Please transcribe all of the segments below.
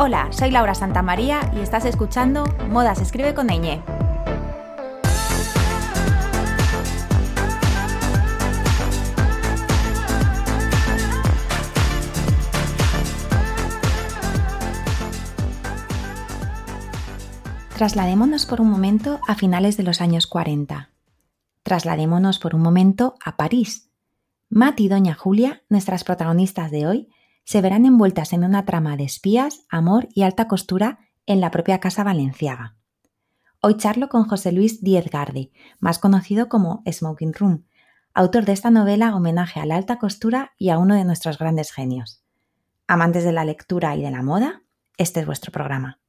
Hola, soy Laura Santamaría y estás escuchando Moda se escribe con ñ. Trasladémonos por un momento a finales de los años 40. Trasladémonos por un momento a París. Matt y Doña Julia, nuestras protagonistas de hoy, se verán envueltas en una trama de espías, amor y alta costura en la propia Casa Valenciaga. Hoy charlo con José Luis Diez Garde, más conocido como Smoking Room, autor de esta novela homenaje a la alta costura y a uno de nuestros grandes genios. Amantes de la lectura y de la moda, este es vuestro programa.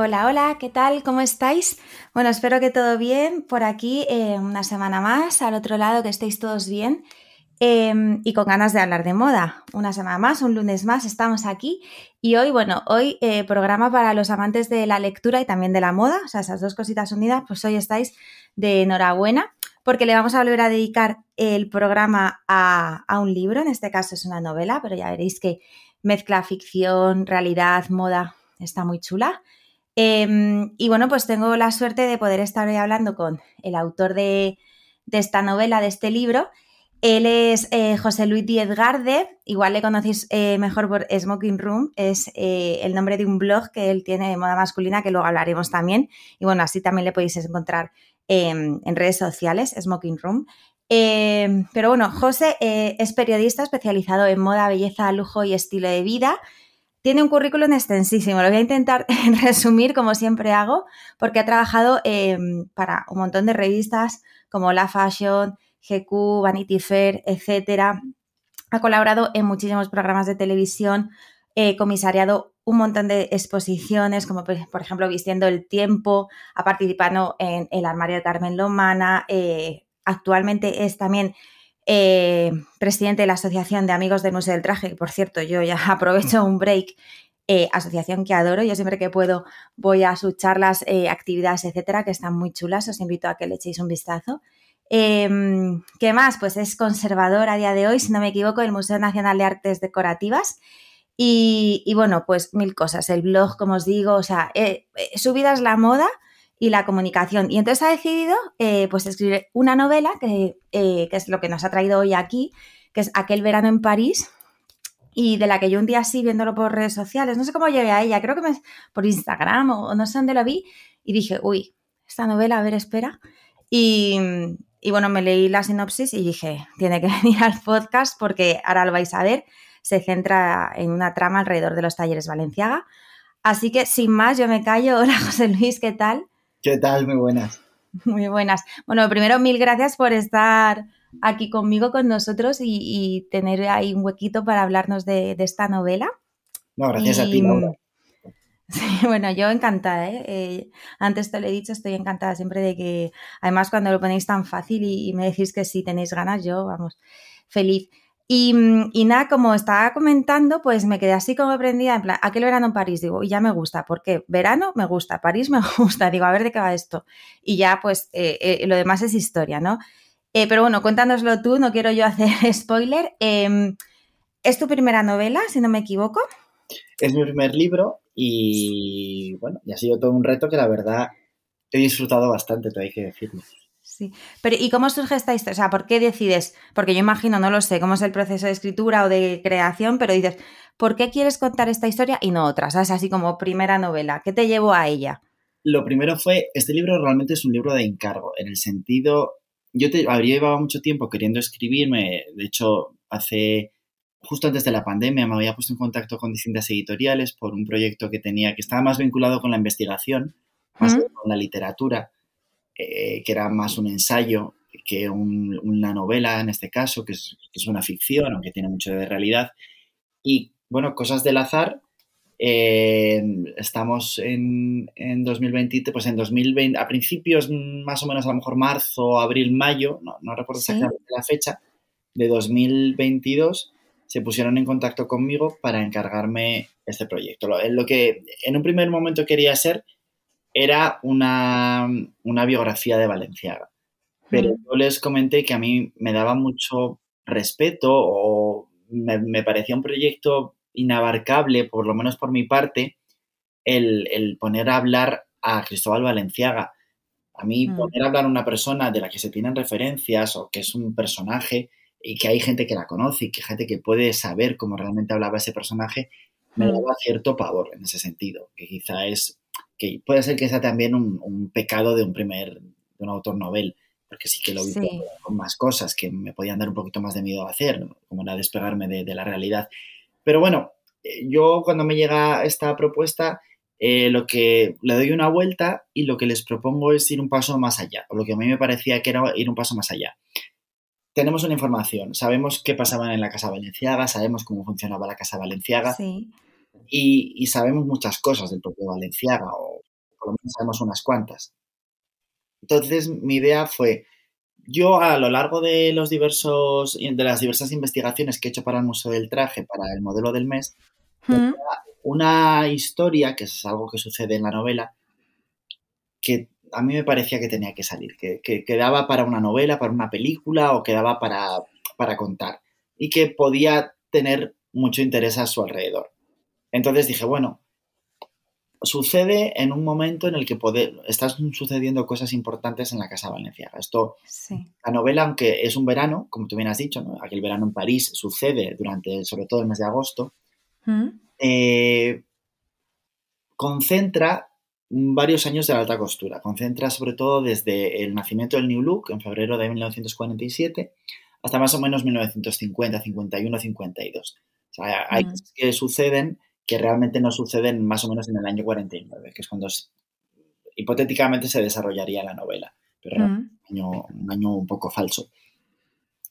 Hola, hola, ¿qué tal? ¿Cómo estáis? Bueno, espero que todo bien por aquí, eh, una semana más, al otro lado que estéis todos bien em, y con ganas de hablar de moda. Una semana más, un lunes más, estamos aquí y hoy, bueno, hoy eh, programa para los amantes de la lectura y también de la moda, o sea, esas dos cositas unidas, pues hoy estáis de enhorabuena porque le vamos a volver a dedicar el programa a, a un libro, en este caso es una novela, pero ya veréis que mezcla ficción, realidad, moda, está muy chula. Em, y bueno, pues tengo la suerte de poder estar hoy hablando con el autor de, esta novela, de este libro. Él es eh, José Luis Díez Garde, igual le conocéis eh, mejor por Smoking Room, es eh, el nombre de un blog que él tiene de moda masculina, que luego hablaremos también. Y bueno, así también le podéis encontrar en redes sociales, Smoking Room. Em, pero bueno, José es periodista especializado en moda, belleza, lujo y estilo de vida. Tiene un currículum extensísimo, lo voy a intentar resumir como siempre hago, porque ha trabajado em, para un montón de revistas como La Fashion, GQ, Vanity Fair, etc. Ha colaborado en muchísimos programas de televisión, eh, comisariado un montón de exposiciones, como por ejemplo Vistiendo el Tiempo, ha participado en El Armario de Carmen Lomana, eh, actualmente es también eh, presidente de la Asociación de Amigos del Museo del Traje, que por cierto yo ya aprovecho un break, eh, asociación que adoro, yo siempre que puedo voy a sus charlas, eh, actividades, etcétera, que están muy chulas, os invito a que le echéis un vistazo. Em, ¿Qué más? Pues es conservador a día de hoy, si no me equivoco, del Museo Nacional de Artes Decorativas. Y, y bueno, pues mil cosas. El blog, como os digo, o sea, su vida es la moda, y la comunicación. Y entonces ha decidido eh, pues escribir una novela que, eh, que, es lo que nos ha traído hoy aquí, que es Aquel verano en París, y de la que yo un día así viéndolo por redes sociales, no sé cómo llegué a ella, creo que me, por Instagram o, no sé dónde lo vi, y dije, uy, esta novela, a ver, espera. Y, y bueno, me leí la sinopsis y dije, tiene que venir al podcast porque ahora lo vais a ver, se centra en una trama alrededor de los talleres Valenciaga. Así que sin más, yo me callo. Hola José Luis, ¿qué tal? ¿Qué tal? Muy buenas. Muy buenas. Bueno, primero mil gracias por estar aquí conmigo, con nosotros y, tener ahí un huequito para hablarnos de, esta novela. No, gracias a ti, Laura. Sí, bueno, yo encantada. ¿eh? ¿eh? antes te lo he dicho, estoy encantada siempre de que, además, cuando lo ponéis tan fácil y, y me decís que sí tenéis ganas, yo, vamos, feliz. Mm, y, nada, como estaba comentando, pues me quedé así como prendida, en plan, aquel verano en París, digo, y ya me gusta, porque verano me gusta, París me gusta, digo, a ver de qué va esto. Y ya, pues, eh, eh, lo demás es historia, ¿no? Eh, pero bueno, cuéntanoslo tú, no quiero yo hacer spoiler. Em, ¿Es tu primera novela, si no me equivoco? Es mi primer libro y, bueno, y ha sido todo un reto que la verdad he disfrutado bastante, te hay que decirlo. Sí, pero ¿y cómo surge esta historia? O sea, ¿por qué decides? Porque yo imagino, no lo sé, cómo es el proceso de escritura o de creación, pero dices, ¿por qué quieres contar esta historia y no otra? ¿Sabes? Así como primera novela. ¿Qué te llevó a ella? Lo primero fue, este libro realmente es un libro de encargo, en el sentido, yo te, habría llevado mucho tiempo queriendo escribirme, de hecho, hace, justo antes de la pandemia, me había puesto en contacto con distintas editoriales por un proyecto que tenía, que estaba más vinculado con la investigación, más con la literatura, eh, que era más un ensayo que una novela en este caso, que es, que es, una ficción, aunque tiene mucho de realidad. Y bueno, cosas del azar, eh, estamos en, en 2020, pues en 2020, a principios más o menos a lo mejor marzo, abril, mayo, no, no recuerdo ¿Sí? exactamente la fecha, de 2022 se pusieron en contacto conmigo para encargarme este proyecto. Lo, lo que en un primer momento quería ser era una, una biografía de Valenciaga. Pero yo les comenté que a mí me daba mucho respeto o me, me parecía un proyecto inabarcable, por lo menos por mi parte, el, el, poner a hablar a Cristóbal Valenciaga. A mí mm. poner a hablar a una persona de la que se tienen referencias o que es un personaje y que hay gente que la conoce y que hay gente que puede saber cómo realmente hablaba ese personaje, me daba cierto pavor en ese sentido, que quizá es, que puede ser que sea también un, un pecado de un primer, de un autor novel, porque sí que lo vi sí. con, más cosas que me podían dar un poquito más de miedo a hacer, como era despegarme de, de la realidad. Pero bueno, eh, yo cuando me llega esta propuesta, eh, lo que le doy una vuelta y lo que les propongo es ir un paso más allá, o lo que a mí me parecía que era ir un paso más allá. Tenemos una información, sabemos qué pasaba en la Casa Valenciaga, sabemos cómo funcionaba la Casa Valenciaga sí. Y, y, sabemos muchas cosas del propio Valenciaga, o por lo menos sabemos unas cuantas. Entonces, mi idea fue, yo a lo largo de los diversos de las diversas investigaciones que he hecho para el Museo del Traje, para el modelo del mes, ¿Mm? una historia que es algo que sucede en la novela que a mí me parecía que tenía que salir, que, que quedaba para una novela, para una película o quedaba para, para contar y que podía tener mucho interés a su alrededor. Entonces dije, bueno, sucede en un momento en el que están sucediendo cosas importantes en la Casa Valenciaga. Esto, sí. la novela, aunque es un verano, como tú bien has dicho, ¿no? aquel verano en París sucede durante, sobre todo el mes de agosto, ¿Mm? eh, concentra varios años de la alta costura. Concentra sobre todo desde el nacimiento del New Look, en febrero de 1947, hasta más o menos 1950, 51, 52. O sea, hay Mm. cosas que suceden que realmente no suceden más o menos en el año 49, que es cuando hipotéticamente se desarrollaría la novela, pero Mm. un, año, un año un poco falso.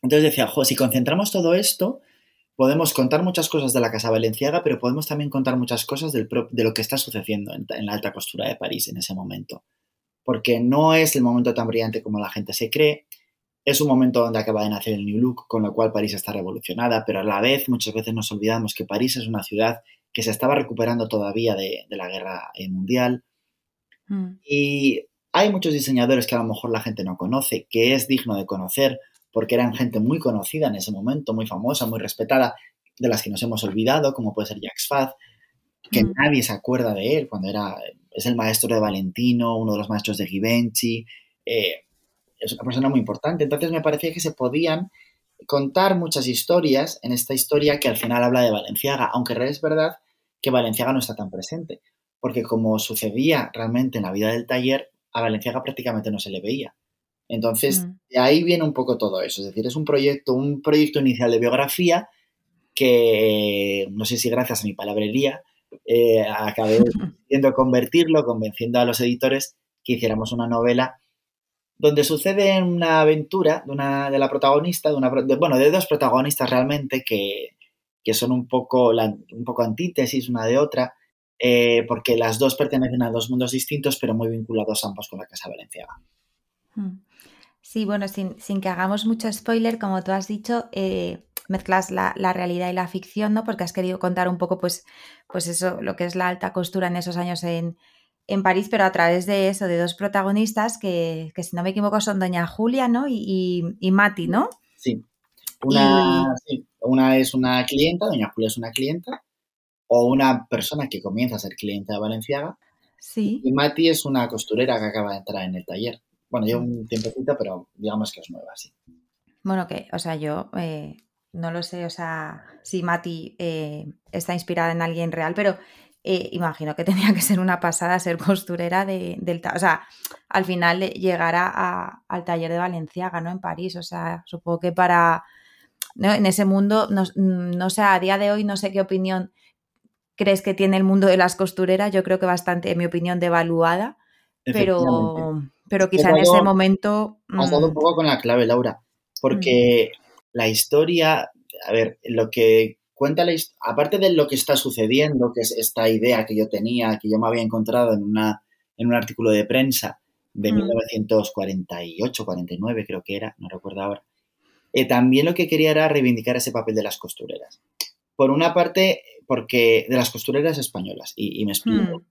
Entonces decía, jo, si concentramos todo esto, podemos contar muchas cosas de la Casa Valenciaga, pero podemos también contar muchas cosas del pro- de lo que está sucediendo en, en la alta costura de París en ese momento. Porque no es el momento tan brillante como la gente se cree, es un momento donde acaba de nacer el New Look, con lo cual París está revolucionada, pero a la vez muchas veces nos olvidamos que París es una ciudad que se estaba recuperando todavía de, de la guerra eh, mundial. Mm. Y hay muchos diseñadores que a lo mejor la gente no conoce, que es digno de conocer, porque eran gente muy conocida en ese momento, muy famosa, muy respetada, de las que nos hemos olvidado, como puede ser Jacques Faz, que Mm. nadie se acuerda de él cuando era, es el maestro de Valentino, uno de los maestros de Givenchy, eh, es una persona muy importante. Entonces me parecía que se podían contar muchas historias en esta historia que al final habla de Valenciaga, aunque es verdad que Valenciaga no está tan presente, porque como sucedía realmente en la vida del taller, a Valenciaga prácticamente no se le veía. Entonces, Mm. de ahí viene un poco todo eso. Es decir, es un proyecto, un proyecto inicial de biografía que, no sé si gracias a mi palabrería, eh, acabé pudiendo convertirlo, convenciendo a los editores que hiciéramos una novela donde sucede una aventura de, una, de la protagonista, de una, de, bueno, de dos protagonistas realmente que, que son un poco, un poco antítesis una de otra, eh, porque las dos pertenecen a dos mundos distintos, pero muy vinculados ambos con la Casa Valenciaga. Mm. Sí, bueno, sin, sin, que hagamos mucho spoiler, como tú has dicho, eh, mezclas la, la, realidad y la ficción, ¿no? Porque has querido contar un poco, pues, pues eso, lo que es la alta costura en esos años en, en París, pero a través de eso, de dos protagonistas que, que si no me equivoco, son Doña Julia, ¿no? Y, y Mati, ¿no? Una, y... sí. una es una clienta, Doña Julia es una clienta, o una persona que comienza a ser clienta de Valenciaga, Sí. Y Mati es una costurera que acaba de entrar en el taller. Bueno, lleva un tiempecito, pero digamos que es nueva, sí. Bueno, que, o sea, yo eh, no lo sé, o sea, si Mati eh, está inspirada en alguien real, pero eh, imagino que tenía que ser una pasada ser costurera de, del... O sea, al final llegar a, al taller de Valenciaga, ¿no? En París, o sea, supongo que para... ¿no? En ese mundo, no, no sé, a día de hoy no sé qué opinión crees que tiene el mundo de las costureras, yo creo que bastante, en mi opinión, devaluada, pero, pero quizá en ese momento... Has dado un mm, poco con la clave, Laura, porque la historia, a ver, lo que cuenta la his- aparte de lo que está sucediendo, que es esta idea que yo tenía, que yo me había encontrado en, una, en un artículo de prensa de Mm. 1948, 49 creo que era, no recuerdo ahora, eh, también lo que quería era reivindicar ese papel de las costureras. Por una parte, porque de las costureras españolas, y, y me explico. mm,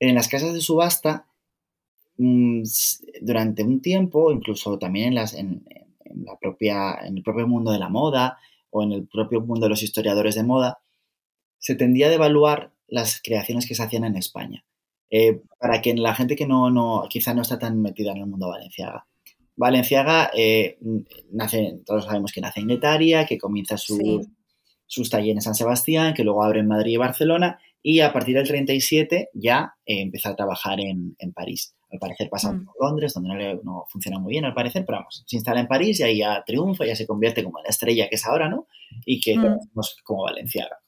En las casas de subasta, mm, durante un tiempo, incluso también en, las, en, en la propia, en el propio mundo de la moda o en el propio mundo de los historiadores de moda, se tendía a devaluar las creaciones que se hacían en España. Eh, para que la gente que no, no, quizá no está tan metida en el mundo valenciaga. Valenciaga eh, nace, todos sabemos que nace en Guetaria, que comienza su, Sí. sus talleres en San Sebastián, que luego abre en Madrid y Barcelona, y a partir del 37 ya eh, empieza a trabajar en, en París. Al parecer pasa Mm. por Londres, donde no, le- no funciona muy bien, al parecer, pero vamos, se instala en París y ahí ya triunfa, ya se convierte como la estrella que es ahora, ¿no? Y que Mm. conocemos como Valenciaga.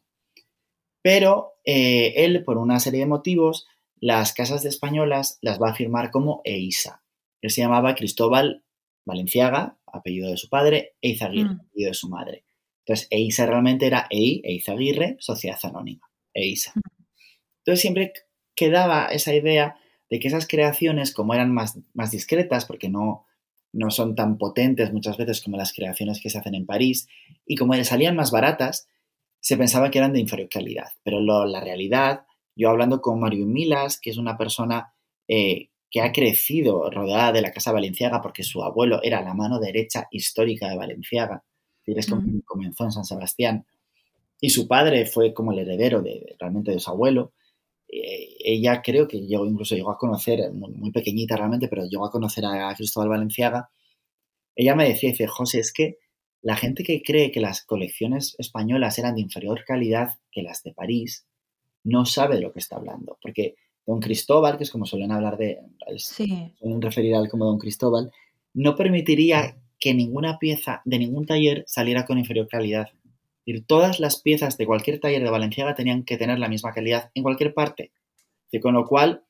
Pero eh, él, por una serie de motivos, las casas de españolas las va a firmar como EISA. Él se llamaba Cristóbal Valenciaga, apellido de su padre, e Eizaguirre, Mm. apellido de su madre. Entonces, EISA realmente era EI, Eizaguirre, Sociedad Anónima, EISA. Entonces, siempre quedaba esa idea de que esas creaciones, como eran más, más discretas, porque no, no son tan potentes muchas veces como las creaciones que se hacen en París, y como le salían más baratas, se pensaba que eran de inferior calidad. Pero lo- la realidad, yo hablando con Mario Milas, que es una persona eh, que ha crecido rodeada de la Casa Valenciaga porque su abuelo era la mano derecha histórica de Valenciaga, es como Mm. comenzó en San Sebastián, y su padre fue como el heredero de, realmente de su abuelo. Eh, ella creo que llegó, incluso llegó a conocer, muy, muy pequeñita realmente, pero llegó a conocer a Cristóbal Valenciaga. Ella me decía, dice, José, es que la gente que cree que las colecciones españolas eran de inferior calidad que las de París, no sabe de lo que está hablando. Porque don Cristóbal, que es como suelen hablar de, es- Sí. suelen referir a él como don Cristóbal, no permitiría que ninguna pieza de ningún taller saliera con inferior calidad. Es decir, todas las piezas de cualquier taller de Valenciaga tenían que tener la misma calidad en cualquier parte. Y con lo cual,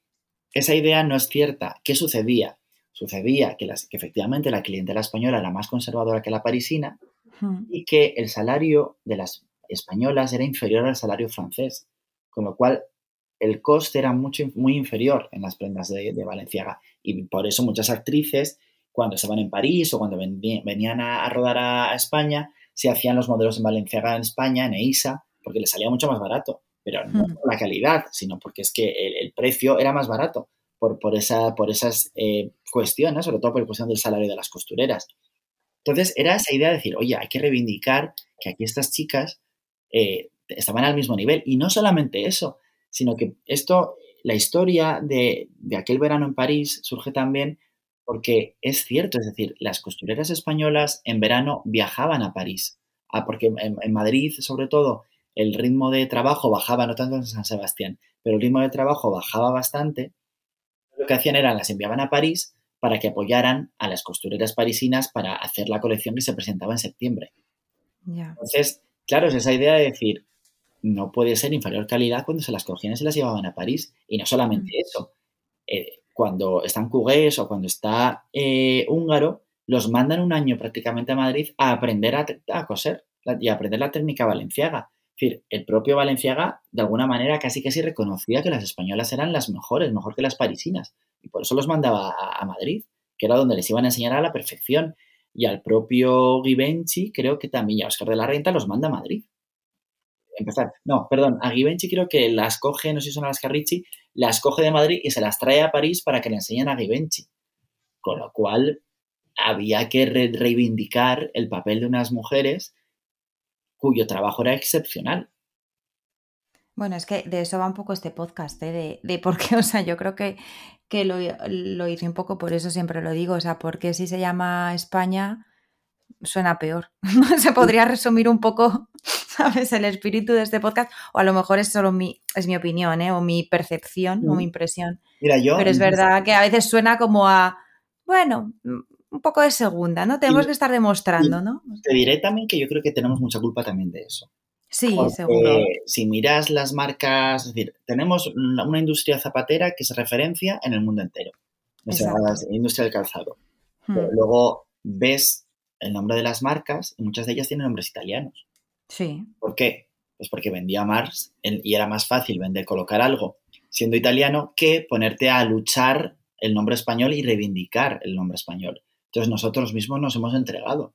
esa idea no es cierta. ¿Qué sucedía? Sucedía que, las, que efectivamente la clientela española era más conservadora que la parisina y que el salario de las españolas era inferior al salario francés, con lo cual el coste era mucho, muy inferior en las prendas de, de Valenciaga. Y por eso muchas actrices, cuando estaban en París o cuando ven- venían a, a rodar a, a España, se hacían los modelos en Valenciaga en España, en EISA, porque les salía mucho más barato. Pero no por la calidad, sino porque es que el, el precio era más barato por, por, esa, por esas eh, cuestiones, sobre todo por la cuestión del salario de las costureras. Entonces era esa idea de decir, oye, hay que reivindicar que aquí estas chicas eh, estaban al mismo nivel. Y no solamente eso, sino que esto, la historia de, de aquel verano en París surge también porque es cierto, es decir, las costureras españolas en verano viajaban a París, Ah, porque en, en Madrid, sobre todo, el ritmo de trabajo bajaba, no tanto en San Sebastián, pero el ritmo de trabajo bajaba bastante. Lo que hacían era las enviaban a París para que apoyaran a las costureras parisinas para hacer la colección que se presentaba en septiembre. Entonces, claro, es esa idea de decir, no puede ser inferior calidad cuando se las cogían y se las llevaban a París. Y no solamente Mm. eso, eh, cuando están cugués o cuando está eh, húngaro, los mandan un año prácticamente a Madrid a aprender a, coser y a aprender la técnica valenciaga. Es decir, el propio Valenciaga, de alguna manera, casi que sí reconocía que las españolas eran las mejores, mejor que las parisinas. Y por eso los mandaba a, a Madrid, que era donde les iban a enseñar a la perfección. Y al propio Givenchy, creo que también, y a Oscar de la Renta, los manda a Madrid. Empezar. No, perdón, a Givenchy creo que las coge, no sé si son las Carricci, las coge de Madrid y se las trae a París para que le enseñen a Givenchy. Con lo cual, había que re- reivindicar el papel de unas mujeres cuyo trabajo era excepcional. Bueno, es que de eso va un poco este podcast, ¿eh? de, de por qué, o sea, yo creo que, que lo, lo, hice un poco por eso siempre lo digo, o sea, porque si se llama España suena peor. se podría resumir un poco, ¿sabes? El espíritu de este podcast, o a lo mejor es solo mi, es mi opinión, ¿eh? o mi percepción, o mi impresión. Mira, yo... Pero es verdad que a veces suena como a, bueno, un poco de segunda, ¿no? Tenemos que estar demostrando, ¿no? Te diré también que yo creo que tenemos mucha culpa también de eso. Sí, seguro. Si miras las marcas, es decir, tenemos una industria zapatera que se referencia en el mundo entero. O sea, la industria del calzado. Hmm. Pero luego ves el nombre de las marcas y muchas de ellas tienen nombres italianos. Sí. ¿Por qué? Pues porque vendía Mars y era más fácil vender, colocar algo siendo italiano que ponerte a luchar el nombre español y reivindicar el nombre español. Entonces nosotros mismos nos hemos entregado.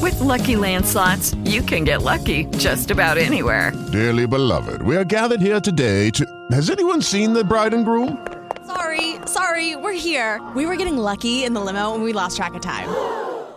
With lucky landslots, you can get lucky just about anywhere. Dearly beloved, we are gathered here today to. Has anyone seen the bride and groom? Sorry, sorry, we're here. We were getting lucky in the limo and we lost track of time.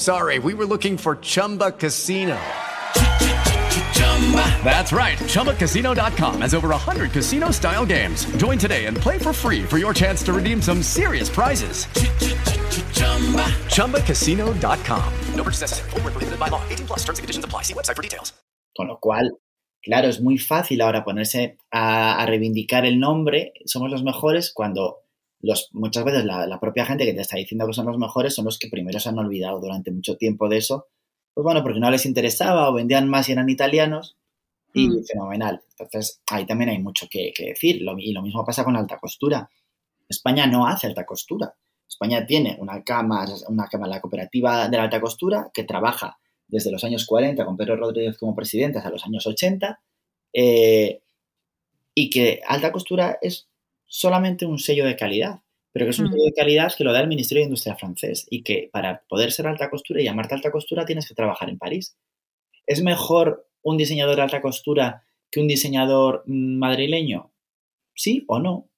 sorry. We were looking for Chumba Casino. That's right. ChumbaCasino.com has over 100 casino style games. Join today and play for free for your chance to redeem some serious prizes. ChumbaCasino.com. No purchase necessary. Full prohibited by law. 18 plus terms and conditions apply. See website for details. Con lo cual, claro, es muy fácil ahora ponerse a, a reivindicar el nombre. Somos los mejores cuando los, muchas veces la, la propia gente que te está diciendo que son los mejores son los que primero se han olvidado durante mucho tiempo de eso pues bueno, porque no les interesaba o vendían más y eran italianos y mm. fenomenal. Entonces, ahí también hay mucho que, decir. y lo mismo pasa con la alta costura. España no hace alta costura. España tiene una cama, una cama, la cooperativa de la alta costura, que trabaja desde los años 40 con Pedro Rodríguez como presidente hasta los años 80, eh, y que alta costura es solamente un sello de calidad pero que es un sello de calidad que lo da el Ministerio de Industria francés y que para poder ser alta costura y llamarte alta costura tienes que trabajar en París. ¿Es mejor un diseñador de alta costura que un diseñador mm, madrileño? ¿Sí o no?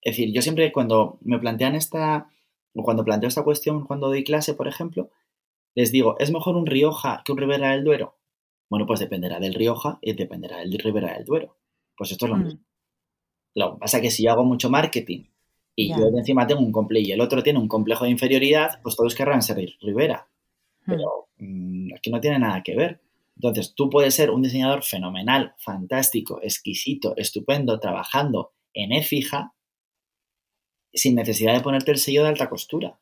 Es decir, yo siempre cuando me plantean esta, o cuando planteo esta cuestión cuando doy clase, por ejemplo, les digo, ¿es mejor un Rioja que un Ribera del Duero? Bueno, pues dependerá del Rioja y dependerá del Ribera del Duero. Pues esto es lo mm. mismo. Lo que pasa es que si yo hago mucho marketing y yo encima tengo un complejo y el otro tiene un complejo de inferioridad, pues todos querrán ser Rivera. Hmm. Pero mm, aquí no tiene nada que ver. Entonces, tú puedes ser un diseñador fenomenal, fantástico, exquisito, estupendo, trabajando en E-fija, sin necesidad de ponerte el sello de alta costura,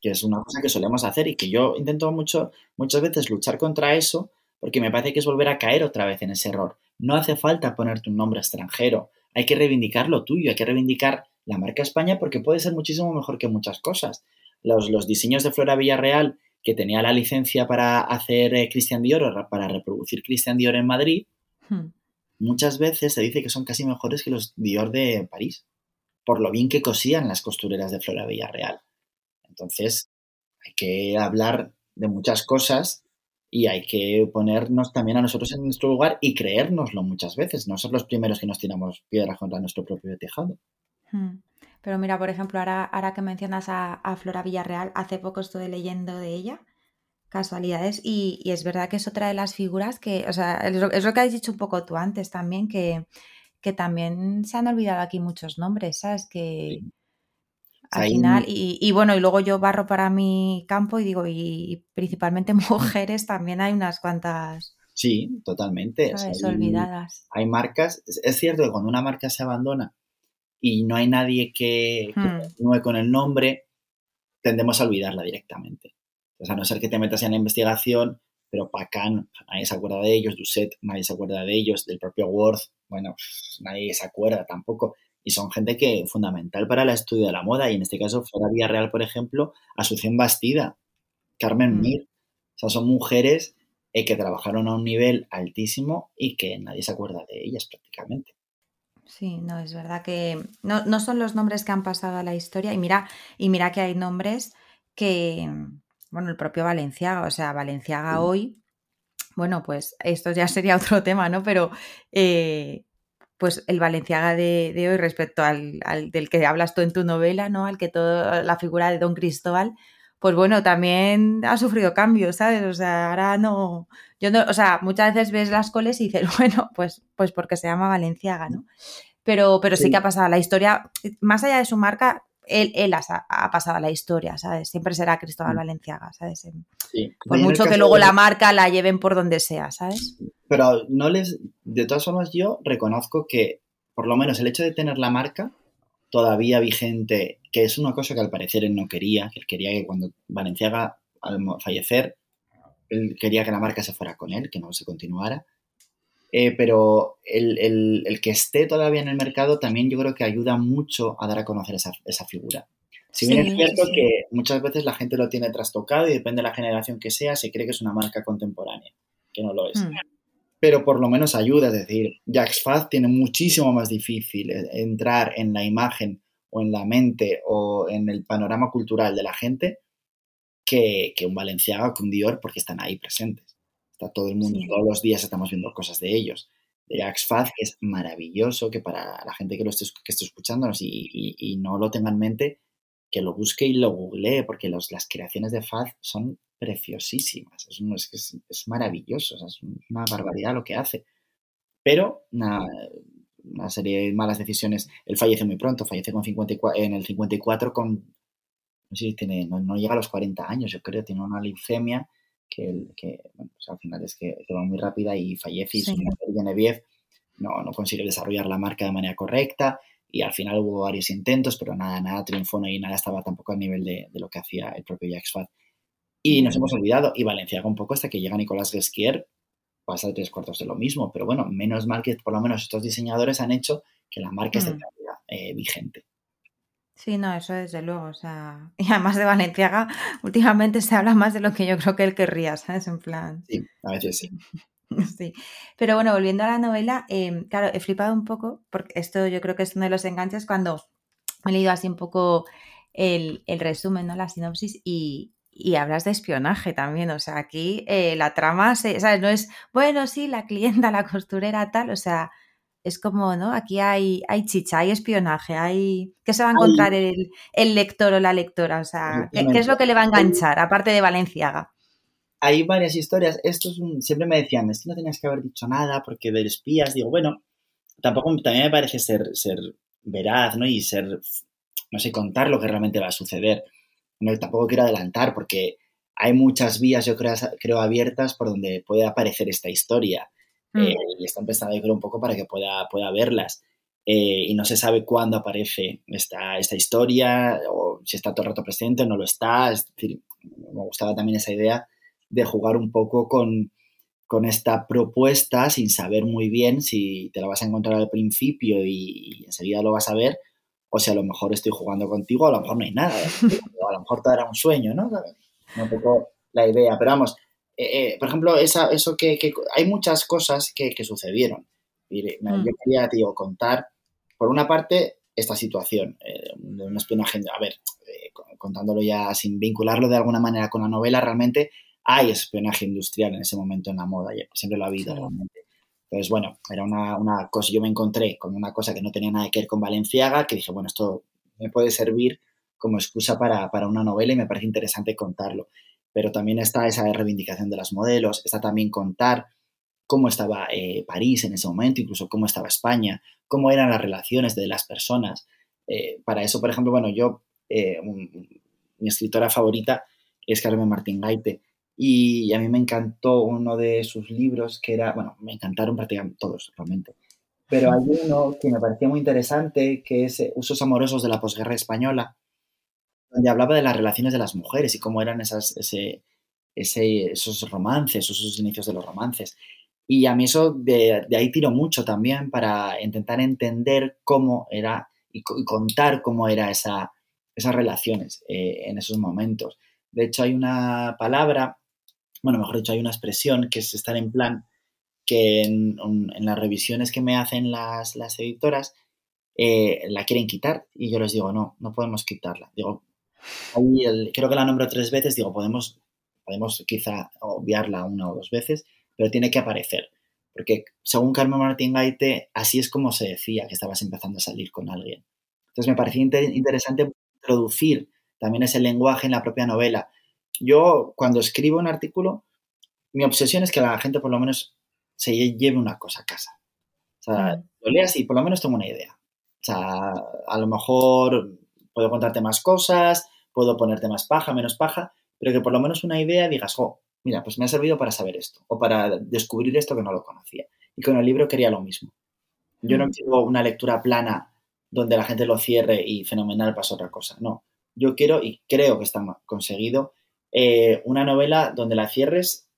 que es una cosa que solemos hacer y que yo intento mucho, muchas veces luchar contra eso, porque me parece que es volver a caer otra vez en ese error. No hace falta ponerte un nombre extranjero, hay que reivindicar lo tuyo, hay que reivindicar la marca España porque puede ser muchísimo mejor que muchas cosas. Los, los diseños de Flora Villarreal, que tenía la licencia para hacer eh, Christian Dior, para reproducir Christian Dior en Madrid, hmm. muchas veces se dice que son casi mejores que los Dior de París, por lo bien que cosían las costureras de Flora Villarreal. Entonces, hay que hablar de muchas cosas y hay que ponernos también a nosotros en nuestro lugar y creérnoslo muchas veces, no ser los primeros que nos tiramos piedras contra nuestro propio tejado. Hmm. Pero mira, por ejemplo, ahora, ahora que mencionas a, Flora Villarreal, hace poco estuve leyendo de ella, casualidades, y, es verdad que es otra de las figuras que, o sea, es lo, que has dicho un poco tú antes también, que, que también se han olvidado aquí muchos nombres, ¿sabes? Que al final, y, bueno, y luego yo barro para mi campo y digo, y, principalmente mujeres, también hay unas cuantas. Sí, totalmente. olvidadas. Hay marcas, es cierto que cuando una marca se abandona, y no hay nadie que, continúe hmm. con el nombre, tendemos a olvidarla directamente. a no ser que te metas en la investigación, pero Pacan, nadie se acuerda de ellos, Duset, nadie se acuerda de ellos, del propio Worth, bueno, nadie se acuerda tampoco. Y son gente que fundamental para el estudio de la moda, y en este caso, fuera Villarreal, por ejemplo, Asunción Bastida, Carmen hmm. Mir. O sea, son mujeres eh, que trabajaron a un nivel altísimo y que nadie se acuerda de ellas prácticamente. Sí, no, es verdad que no, no son los nombres que han pasado a la historia. Y mira, y mira que hay nombres que, bueno, el propio Valenciaga, o sea, Valenciaga hoy, bueno, pues esto ya sería otro tema, ¿no? Pero eh, pues el Valenciaga de, de hoy respecto al, al, del que hablas tú en tu novela, ¿no? Al que toda la figura de Don Cristóbal, pues bueno, también ha sufrido cambios, ¿sabes? O sea, ahora no, yo no, o sea, muchas veces ves las coles y dices, bueno, pues, pues porque se llama Valenciaga, ¿no? Pero, pero sí. sí que ha pasado la historia, más allá de su marca, él, él ha, ha, pasado a la historia, ¿sabes? Siempre será Cristóbal mm. Valenciaga, ¿sabes? Sí. Por mucho que luego de... la marca la lleven por donde sea, ¿sabes? Pero no les, de todas formas yo reconozco que por lo menos el hecho de tener la marca todavía vigente, que es una cosa que al parecer él no quería, que él quería que cuando Valenciaga al fallecer, él quería que la marca se fuera con él, que no se continuara. Eh, pero el, el, el, que esté todavía en el mercado también yo creo que ayuda mucho a dar a conocer esa, esa figura. Si bien sí, es cierto sí. que muchas veces la gente lo tiene trastocado y depende de la generación que sea, se cree que es una marca contemporánea, que no lo es. Mm. Pero por lo menos ayuda, es decir, Jax Faz tiene muchísimo más difícil entrar en la imagen o en la mente o en el panorama cultural de la gente que, que un Valenciaga o que un Dior porque están ahí presentes. Está todo el mundo, sí. todos los días estamos viendo cosas de ellos. De Jax Faz, que es maravilloso, que para la gente que lo esté, que esté escuchándonos y, y, y no lo tenga en mente, que lo busque y lo googlee, porque los, las creaciones de Faz son preciosísimas. Es, un, es, maravilloso, es una barbaridad lo que hace. Pero una, una, serie de malas decisiones. Él fallece muy pronto, fallece con 54, en el 54 con, no sé si tiene, no, no, llega a los 40 años, yo creo, tiene una leucemia que, que bueno, pues al final es que, que, va muy rápida y fallece y sí. Genevieve no, no consigue desarrollar la marca de manera correcta y al final hubo varios intentos, pero nada, nada triunfó y nada estaba tampoco al nivel de, de lo que hacía el propio Jacques Fad. Y nos hemos olvidado, y Valenciaga un poco hasta que llega Nicolás Gesquier, pasa tres cuartos de lo mismo, pero bueno, menos mal que por lo menos estos diseñadores han hecho que la marca mm. esté eh, vigente. Sí, no, eso desde luego, o sea, y además de Valenciaga, últimamente se habla más de lo que yo creo que él querría, ¿sabes? En plan. Sí, a veces sí. Sí, pero bueno, volviendo a la novela, eh, claro, he flipado un poco, porque esto yo creo que es uno de los enganches cuando he leído así un poco el, el resumen, ¿no? La sinopsis y, y hablas de espionaje también, o sea, aquí eh, la trama, se, ¿sabes? No es, bueno, sí, la clienta, la costurera, tal, o sea, es como, ¿no? Aquí hay, hay chicha, hay espionaje, hay... ¿Qué se va a encontrar el, el lector o la lectora? O sea, ¿qué, ¿qué, es lo que le va a enganchar, aparte de Valenciaga? Hay varias historias, esto es un... siempre me decían, es que no tenías que haber dicho nada porque de espías, digo, bueno, tampoco, también me parece ser, ser veraz, ¿no? Y ser, no sé, contar lo que realmente va a suceder no, tampoco quiero adelantar porque hay muchas vías, yo creo, creo abiertas por donde puede aparecer esta historia. Mm. Eh, y están pensando, yo creo, un poco para que pueda, pueda verlas. Eh, y no se sabe cuándo aparece esta, esta historia, o si está todo el rato presente o no lo está. Es decir, me gustaba también esa idea de jugar un poco con, con esta propuesta sin saber muy bien si te la vas a encontrar al principio y, y enseguida lo vas a ver, o si a lo mejor estoy jugando contigo, a lo mejor no hay nada, a lo mejor todo era un sueño, ¿no? Un poco la idea, pero vamos, eh, eh, por ejemplo, esa, eso que, que, hay muchas cosas que, que sucedieron. Y mm. yo quería, tío, contar, por una parte, esta situación eh, de un espionaje, a ver, eh, contándolo ya sin vincularlo de alguna manera con la novela, realmente hay espionaje industrial en ese momento en la moda, siempre lo ha habido realmente. Entonces, bueno, era una, una, cosa, yo me encontré con una cosa que no tenía nada que ver con Valenciaga, que dije, bueno, esto me puede servir como excusa para, para una novela y me parece interesante contarlo. Pero también está esa reivindicación de los modelos, está también contar cómo estaba eh, París en ese momento, incluso cómo estaba España, cómo eran las relaciones de las personas. Eh, para eso, por ejemplo, bueno, yo, eh, un, mi escritora favorita es Carmen Martín Gaite, y a mí me encantó uno de sus libros que era, bueno, me encantaron prácticamente todos, realmente, pero hay uno que me parecía muy interesante, que es eh, Usos amorosos de la posguerra española, donde hablaba de las relaciones de las mujeres y cómo eran esas, ese, ese, esos romances, esos inicios de los romances. Y a mí eso de, de ahí tiro mucho también para intentar entender cómo era y, y contar cómo era esa, esas relaciones eh, en esos momentos. De hecho, hay una palabra bueno, mejor dicho, hay una expresión que es estar en plan, que en, en las revisiones que me hacen las, las editoras eh, la quieren quitar y yo les digo, no, no podemos quitarla. Digo, ahí el- creo que la nombro tres veces, digo, podemos, podemos quizá obviarla una o dos veces, pero tiene que aparecer. Porque según Carmen Martín Gaite, así es como se decía que estabas empezando a salir con alguien. Entonces me parecía inter- interesante introducir también ese lenguaje en la propia novela. Yo, cuando escribo un artículo, mi obsesión es que la gente por lo menos se lle- lleve una cosa a casa. O sea, lo leas y por lo menos tengo una idea. O sea, a lo mejor puedo contarte más cosas, puedo ponerte más paja, menos paja, pero que por lo menos una idea digas, oh, mira, pues me ha servido para saber esto o para descubrir esto que no lo conocía. Y con el libro quería lo mismo. Yo no Mm. quiero una lectura plana donde la gente lo cierre y fenomenal pasa otra cosa. No, yo quiero y creo que está conseguido eh, una novela donde la cierres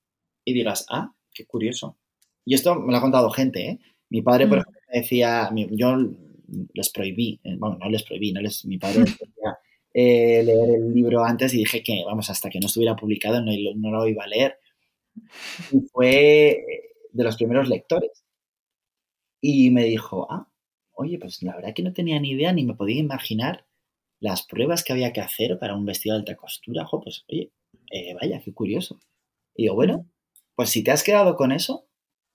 y digas, ah, qué curioso. Y esto me lo ha contado gente, ¿eh? Mi padre, por Mm. ejemplo, me decía, yo les prohibí, eh, bueno, no les prohibí, no les, mi padre decía, eh, leer el libro antes y dije que, vamos, hasta que no estuviera publicado no, no lo iba a leer. Y fue de los primeros lectores. Y me dijo, ah, oye, pues la verdad que no tenía ni idea ni me podía imaginar las pruebas que había que hacer para un vestido de alta costura. Jo, pues, oye, eh, vaya, qué curioso. Y digo, bueno, pues si te has quedado con eso,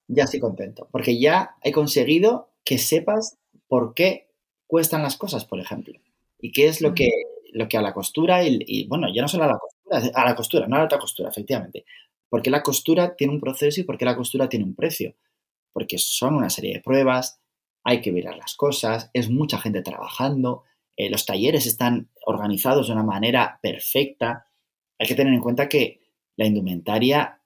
ya estoy contento, porque ya he conseguido que sepas por qué cuestan las cosas, por ejemplo, y qué es lo que, lo que a la costura, y, y, bueno, ya no solo a la costura, a la costura, no a la alta costura, efectivamente, porque la costura tiene un proceso y porque la costura tiene un precio, porque son una serie de pruebas, hay que mirar las cosas, es mucha gente trabajando, eh, los talleres están organizados de una manera perfecta, hay que tener en cuenta que la indumentaria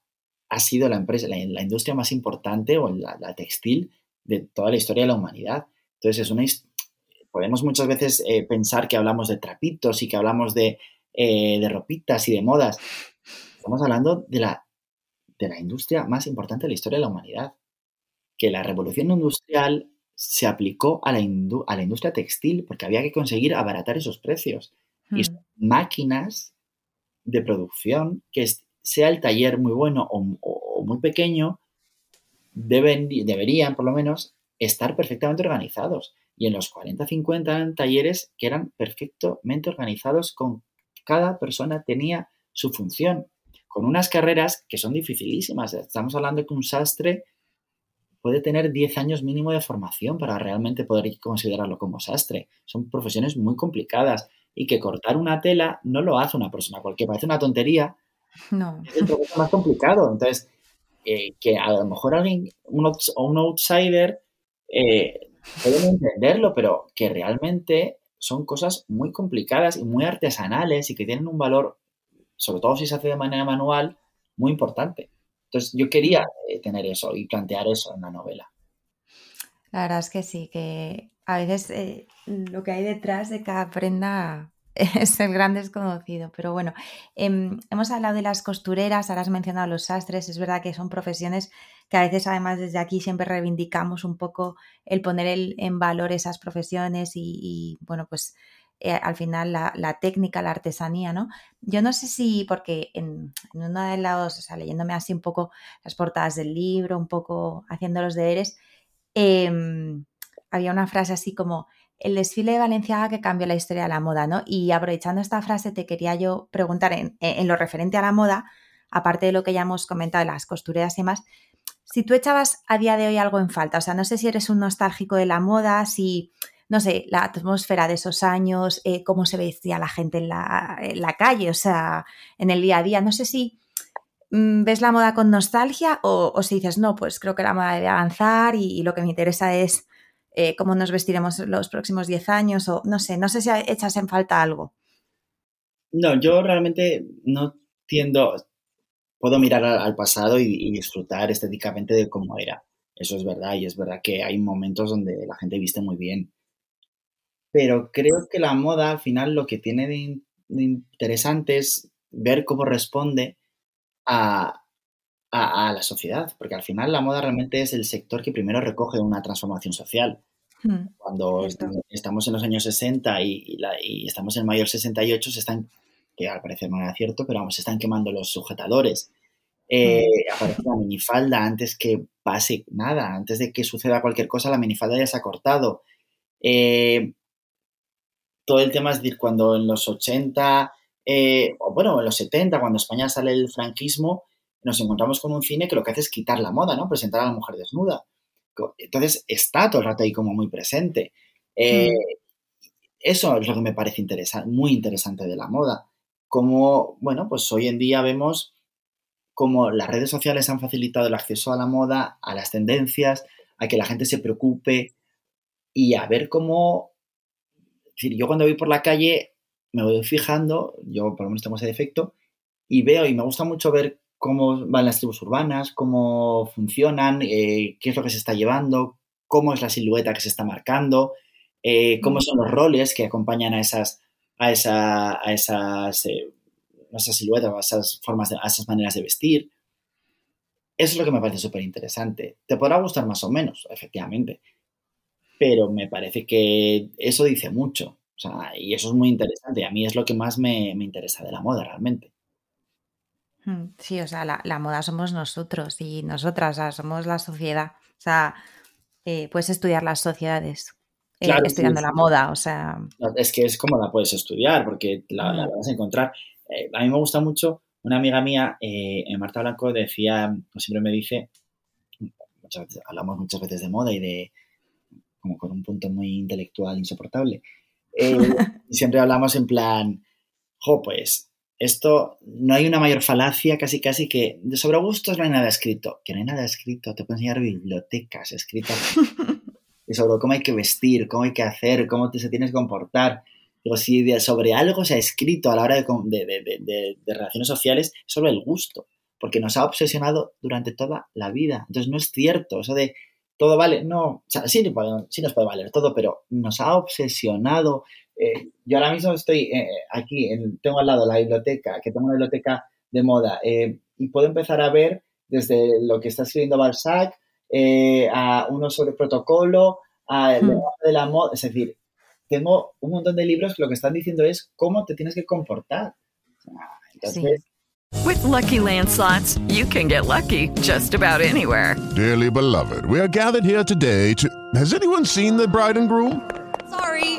ha sido la empresa, la, la industria más importante o la, la, textil de toda la historia de la humanidad. Entonces, es una, podemos muchas veces eh, pensar que hablamos de trapitos y que hablamos de, eh, de ropitas y de modas. Estamos hablando de la, de la industria más importante de la historia de la humanidad. Que la revolución industrial se aplicó a la, a la industria textil porque había que conseguir abaratar esos precios. Hmm. Y son máquinas de producción que sea el taller muy bueno o, o, o muy pequeño, deben, deberían por lo menos estar perfectamente organizados. Y en los 40, 50 talleres que eran perfectamente organizados, con cada persona tenía su función, con unas carreras que son dificilísimas. Estamos hablando que un sastre puede tener 10 años mínimo de formación para realmente poder considerarlo como sastre. Son profesiones muy complicadas y que cortar una tela no lo hace una persona cualquiera, parece una tontería. No. Es el proceso más complicado. Entonces, eh, que a lo mejor alguien, un, un outsider, eh, pueden entenderlo, pero que realmente son cosas muy complicadas y muy artesanales y que tienen un valor, sobre todo si se hace de manera manual, muy importante. Entonces, yo quería eh, tener eso y plantear eso en la novela. La verdad es que sí, que a veces eh, lo que hay detrás de cada prenda es el gran desconocido. Pero bueno, eh, hemos hablado de las costureras, ahora has mencionado los sastres, es verdad que son profesiones que a veces además desde aquí siempre reivindicamos un poco el poner el, en valor esas profesiones y, bueno, pues eh, al final la, técnica, la artesanía, ¿no? Yo no sé si, porque en, uno de los, o sea, leyéndome así un poco las portadas del libro, un poco haciendo los deberes, eh, había una frase así como el desfile de Valenciaga que cambió la historia de la moda, ¿no? Y aprovechando esta frase te quería yo preguntar en, lo referente a la moda, aparte de lo que ya hemos comentado de las costureras y demás, si tú echabas a día de hoy algo en falta, o sea, no sé si eres un nostálgico de la moda, si, no sé, la atmósfera de esos años, eh, cómo se vestía la gente en la, calle, o sea, en el día a día, no sé si mmm, ves la moda con nostalgia o, si dices, no, pues creo que la moda debe avanzar y lo que me interesa es eh, cómo nos vestiremos los próximos 10 años o no sé, no sé si echas en falta algo. No, yo realmente no tiendo, puedo mirar al, pasado y, disfrutar estéticamente de cómo era. Eso es verdad y es verdad que hay momentos donde la gente viste muy bien. Pero creo que la moda al final lo que tiene de interesante es ver cómo responde a, a, a, la sociedad, porque al final la moda realmente es el sector que primero recoge una transformación social. Hmm, Cuando Cierto. estamos en los años 60 y, y, la, y, estamos en mayor 68, se están, que al parecer no era cierto, pero vamos, se están quemando los sujetadores. eh, aparece la minifalda antes que pase nada, antes de que suceda cualquier cosa, la minifalda ya se ha cortado. Eh, todo el tema es decir, cuando en los 80, eh, o bueno, en los 70, cuando España sale el franquismo, nos encontramos con un cine que lo que hace es quitar la moda, ¿no? Presentar a la mujer desnuda. Entonces está todo el rato ahí como muy presente. Eh, eso es lo que me parece muy interesante de la moda. Como, bueno, pues hoy en día vemos cómo las redes sociales han facilitado el acceso a la moda, a las tendencias, a que la gente se preocupe y a ver cómo decir, yo cuando voy por la calle me voy fijando, yo por lo menos tengo ese defecto, y veo y me gusta mucho ver cómo van las tribus urbanas, cómo funcionan, eh, qué es lo que se está llevando, cómo es la silueta que se está marcando, eh, cómo son los roles que acompañan a esas, a esa, a esas, eh, a esas siluetas, a esas formas, a esas maneras de vestir. Eso es lo que me parece súper interesante. Te podrá gustar más o menos, efectivamente, pero me parece que eso dice mucho. O sea, y eso es muy interesante. A mí es lo que más me, interesa de la moda realmente. Mm, sí, o sea, la, moda somos nosotros y nosotras, o sea, somos la sociedad. O sea, eh, puedes estudiar las sociedades eh, estudiando la moda, o sea. Es que es como la puedes estudiar, porque la, mm. vas a encontrar. Eh, a mí me gusta mucho, una amiga mía, Marta Blanco, decía, pues siempre me dice, hablamos muchas veces de moda y de, como con un punto muy intelectual insoportable. Y siempre hablamos en plan, jo, pues esto no hay una mayor falacia casi casi que sobre gustos no hay nada escrito. Que no hay nada escrito, te puedo enseñar bibliotecas escritas y sobre cómo hay que vestir, cómo hay que hacer, cómo te, se tienes que comportar. Digo, si sobre algo se ha escrito a la hora de, de, relaciones sociales, es sobre el gusto, porque nos ha obsesionado durante toda la vida. Entonces no es cierto eso de todo vale, no, sea, sí, nos puede valer todo, pero nos ha obsesionado. Eh, yo ahora mismo estoy eh, aquí, tengo al lado la biblioteca, que tengo una biblioteca de moda, eh, y puedo empezar a ver desde lo que está escribiendo Balzac, a uno sobre protocolo, a el hmm. de la moda, es decir, tengo un montón de libros que lo que están diciendo es cómo te tienes que comportar. Entonces, With lucky landslots, you can get lucky just about anywhere. Dearly beloved, we are gathered here today to. Has anyone seen the bride and groom? Sorry,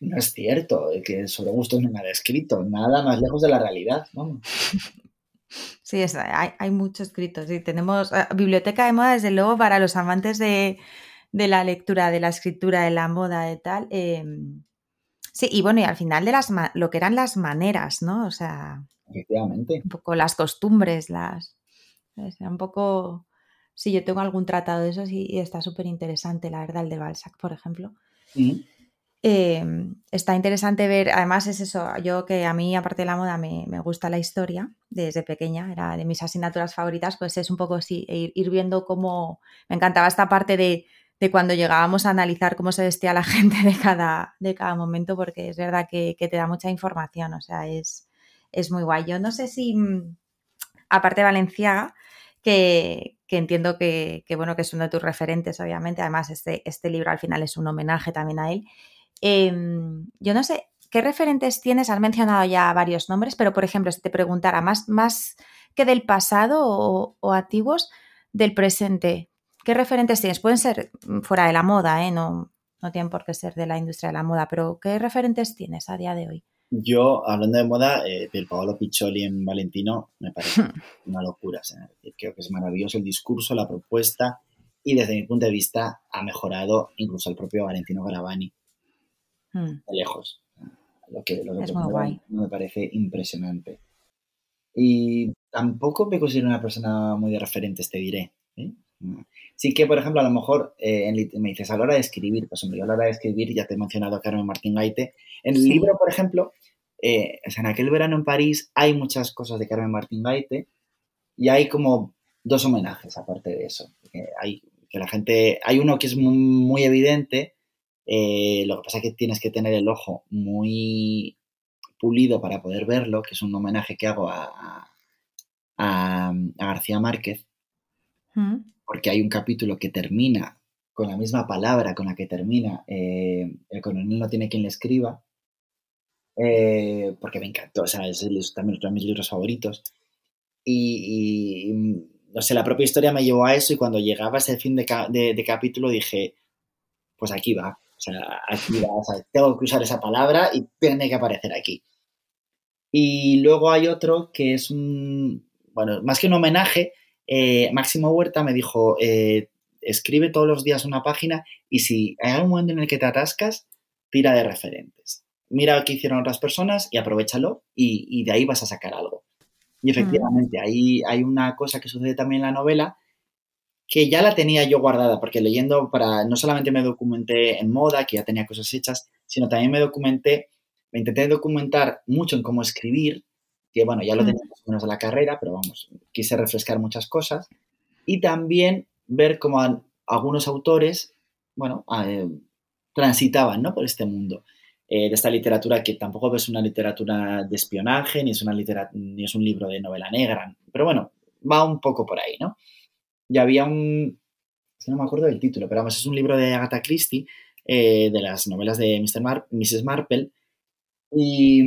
No es cierto, que sobre gustos no nada escrito. Nada más lejos de la realidad. Sí, hay, hay, mucho escrito. Sí, tenemos eh, biblioteca de moda, desde luego, para los amantes de, la lectura, de la escritura, de la moda, y tal. Em, sí, y bueno, y al final de las lo que eran las maneras, ¿no? O sea, Efectivamente. Un poco las costumbres, las. Un poco. Sí, yo tengo algún tratado de esos y, está súper interesante, la verdad, el de Balzac, por ejemplo. Em, está interesante ver, además es eso, yo que a mí, aparte de la moda, me, gusta la historia desde pequeña, era de mis asignaturas favoritas, pues es un poco así, e ir, viendo cómo, me encantaba esta parte de, de, cuando llegábamos a analizar cómo se vestía la gente de cada, de cada momento, porque es verdad que, que te da mucha información, o sea, es, es muy guay. Yo no sé si, mm, aparte Valenciaga, que, entiendo que, bueno, que es uno de tus referentes, obviamente, además este, este libro al final es un homenaje también a él. Em, yo no sé, ¿qué referentes tienes? Has mencionado ya varios nombres, pero por ejemplo, si te preguntara más, más que del pasado o, antiguos, del presente, ¿qué referentes tienes? Pueden ser mm, fuera de la moda, ¿eh? no, no tienen por qué ser de la industria de la moda, pero ¿qué referentes tienes a día de hoy? Yo, hablando de moda, eh, del Paolo Piccioli en Valentino me parece una locura. creo que es maravilloso el discurso, la propuesta y desde mi punto de vista ha mejorado incluso el propio Valentino Garavani. Hmm. De lejos. lo que, lo que Es muy guay. me parece impresionante. Y tampoco me considero una persona muy de referentes, te diré. ¿eh? Sí que, por ejemplo, a lo mejor eh, en me dices a la hora de escribir, pues hombre, a la hora de escribir ya te he mencionado a Carmen Martín Gaite. En el Sí. libro, por ejemplo, eh, o sea, en aquel verano en París hay muchas cosas de Carmen Martín Gaite y hay como dos homenajes aparte de eso. Que hay, que la gente, hay uno que es muy, muy evidente, eh, lo que pasa es que tienes que tener el ojo muy pulido para poder verlo, que es un homenaje que hago a, a- a- a García Márquez, Mm. porque hay un capítulo que termina con la misma palabra con la que termina eh, El coronel no tiene quien le escriba, eh, porque me encantó, o sea, es también otro de mis libros favoritos. Y, y, mm, no sé, la propia historia me llevó a eso y cuando llegaba ese fin de, ca- de- de capítulo dije, pues aquí va, o sea, aquí va, o sea, tengo que usar esa palabra y tiene que aparecer aquí. Y luego hay otro que es un, bueno, más que un homenaje, eh, Máximo Huerta me dijo, eh, escribe todos los días una página y si hay algún momento en el que te atascas, tira de referentes. Mira qué hicieron otras personas y aprovechalo y, y de ahí vas a sacar algo. Y efectivamente, ahí hay una cosa que sucede también en la novela que ya la tenía yo guardada, porque leyendo para, no solamente me documenté en moda, que ya tenía cosas hechas, sino también me documenté, me intenté documentar mucho en cómo escribir, que bueno, ya lo Mm. tenía más o menos de la carrera, pero vamos, quise refrescar muchas cosas, y también ver cómo an- algunos autores, bueno, eh, transitaban, ¿no? Por este mundo eh, de esta literatura que tampoco es una literatura de espionaje, ni es, una litera- ni es un libro de novela negra, pero bueno, va un poco por ahí, ¿no? Y había un, no me acuerdo del título, pero vamos, es un libro de Agatha Christie, eh, de las novelas de Mr. Mrs. Marple, y,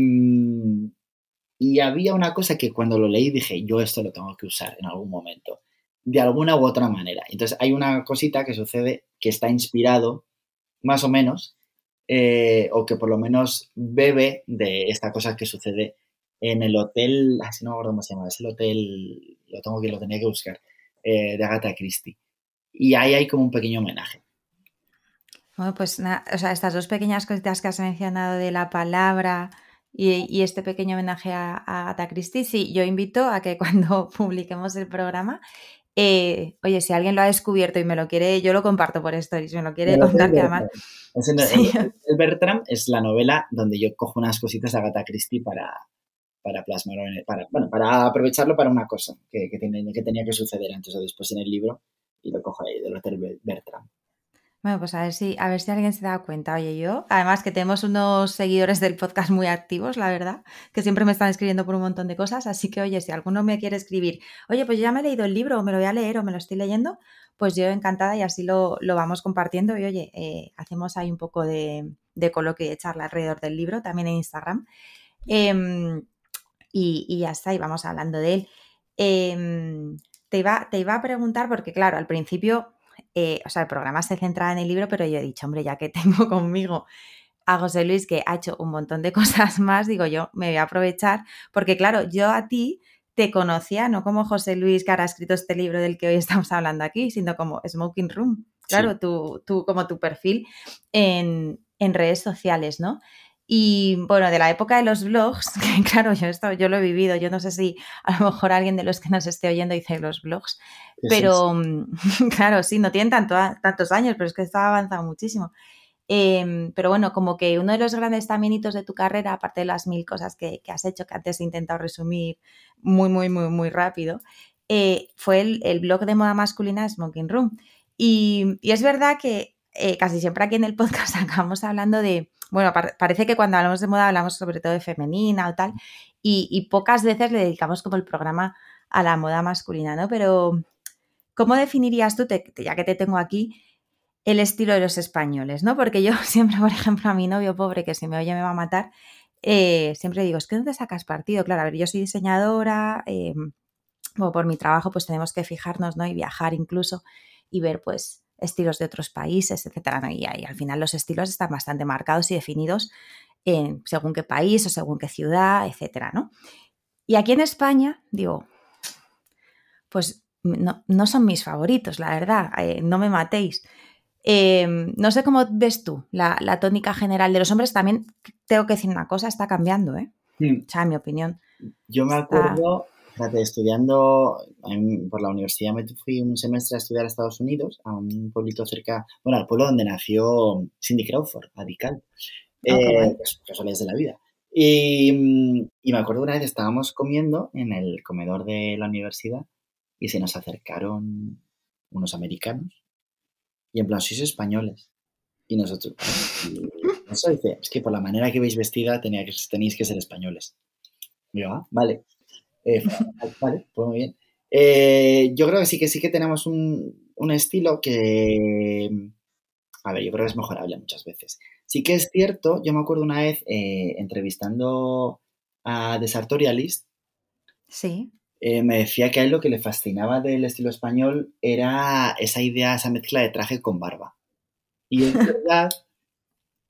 y había una cosa que cuando lo leí dije, yo esto lo tengo que usar en algún momento, de alguna u otra manera. Entonces hay una cosita que sucede que está inspirado, más o menos, eh, o que por lo menos bebe de esta cosa que sucede en el hotel, así no me acuerdo cómo se llama, es el hotel, lo tengo que lo tenía que buscar, eh, de Agatha Christie. Y ahí hay como un pequeño homenaje. Bueno, pues o sea, estas dos pequeñas cositas que has mencionado de la palabra y, y este pequeño homenaje a, a Agatha Christie, sí, yo invito a que cuando publiquemos el programa, eh, oye, si alguien lo ha descubierto y me lo quiere, yo lo comparto por stories, me lo quiere contar, que además... El- el Bertram es la novela donde yo cojo unas cositas de Agatha Christie para, para plasmarlo, en el- para, bueno, para aprovecharlo para una cosa que, que, tenía que suceder antes o después en el libro y lo cojo ahí del Hotel Ber- Bertram. Bueno, pues a ver si, a ver si alguien se da cuenta. Oye, yo, además que tenemos unos seguidores del podcast muy activos, la verdad, que siempre me están escribiendo por un montón de cosas. Así que, oye, si alguno me quiere escribir, oye, pues ya me he leído el libro, o me lo voy a leer, o me lo estoy leyendo, pues yo encantada y así lo, lo vamos compartiendo. Y oye, eh, hacemos ahí un poco de, de coloquio y de charla alrededor del libro, también en Instagram. Em, y, y ya está, y vamos hablando de él. Em, te, iba, te iba a preguntar, porque claro, al principio eh, o sea, el programa se centraba en el libro, pero yo he dicho, hombre, ya que tengo conmigo a José Luis, que ha hecho un montón de cosas más, digo yo, me voy a aprovechar, porque claro, yo a ti te conocía, no como José Luis, que ahora ha escrito este libro del que hoy estamos hablando aquí, sino como Smoking Room, claro, Sí. tú, tú, como tu perfil en, en redes sociales, ¿no? Y bueno, de la época de los blogs, que claro, yo esto yo lo he vivido, yo no sé si a lo mejor alguien de los que nos esté oyendo dice los blogs, Sí, sí, pero mm, claro, sí, no tienen tanto, tantos años, pero es que esto ha avanzado muchísimo. Em, pero bueno, como que uno de los grandes también hitos de tu carrera, aparte de las mil cosas que, que has hecho, que antes he intentado resumir muy, muy, muy, muy rápido, eh, fue el, el blog de moda masculina Smoking Room. Y, y es verdad que eh, casi siempre aquí en el podcast acabamos hablando de, bueno, par- parece que cuando hablamos de moda hablamos sobre todo de femenina o tal, y, pocas veces le dedicamos como el programa a la moda masculina, ¿no? Pero, ¿cómo definirías tú, te- te- ya que te tengo aquí, el estilo de los españoles, ¿no? Porque yo siempre, por ejemplo, a mi novio pobre, que si me oye me va a matar, eh, siempre digo, es que ¿dónde sacas partido? Claro, a ver, yo soy diseñadora, eh, o por mi trabajo pues tenemos que fijarnos, ¿no? Y viajar incluso y ver pues estilos de otros países, etcétera, ¿no? y, y al final los estilos están bastante marcados y definidos en según qué país o según qué ciudad, etcétera, ¿no? Y aquí en España, digo, pues no, no son mis favoritos, la verdad, eh, no me matéis. Eh, no sé cómo ves tú la, la, tónica general de los hombres. También tengo que decir una cosa, está cambiando, ¿eh? O sea, en mi opinión. Yo me acuerdo, fíjate, estudiando por la universidad, me fui un semestre a estudiar a Estados Unidos, a un pueblito cerca, bueno, al pueblo donde nació Cindy Crawford, radical. Oh, eh, pues, de la vida. Y, y, me acuerdo una vez estábamos comiendo en el comedor de la universidad y se nos acercaron unos americanos y en plan, sois españoles. Y nosotros, eso dice, es que por la manera que veis vestida tenía que, tenéis que ser españoles. Y yo, ah, vale. Eh, vale, pues muy bien. Eh, yo creo que sí que sí que tenemos un, un, estilo que, a ver, yo creo que es mejorable muchas veces. Sí que es cierto, yo me acuerdo una vez eh, entrevistando a The Sartorialist. Sí. Eh, me decía que a él lo que le fascinaba del estilo español era esa idea, esa mezcla de traje con barba. Y es verdad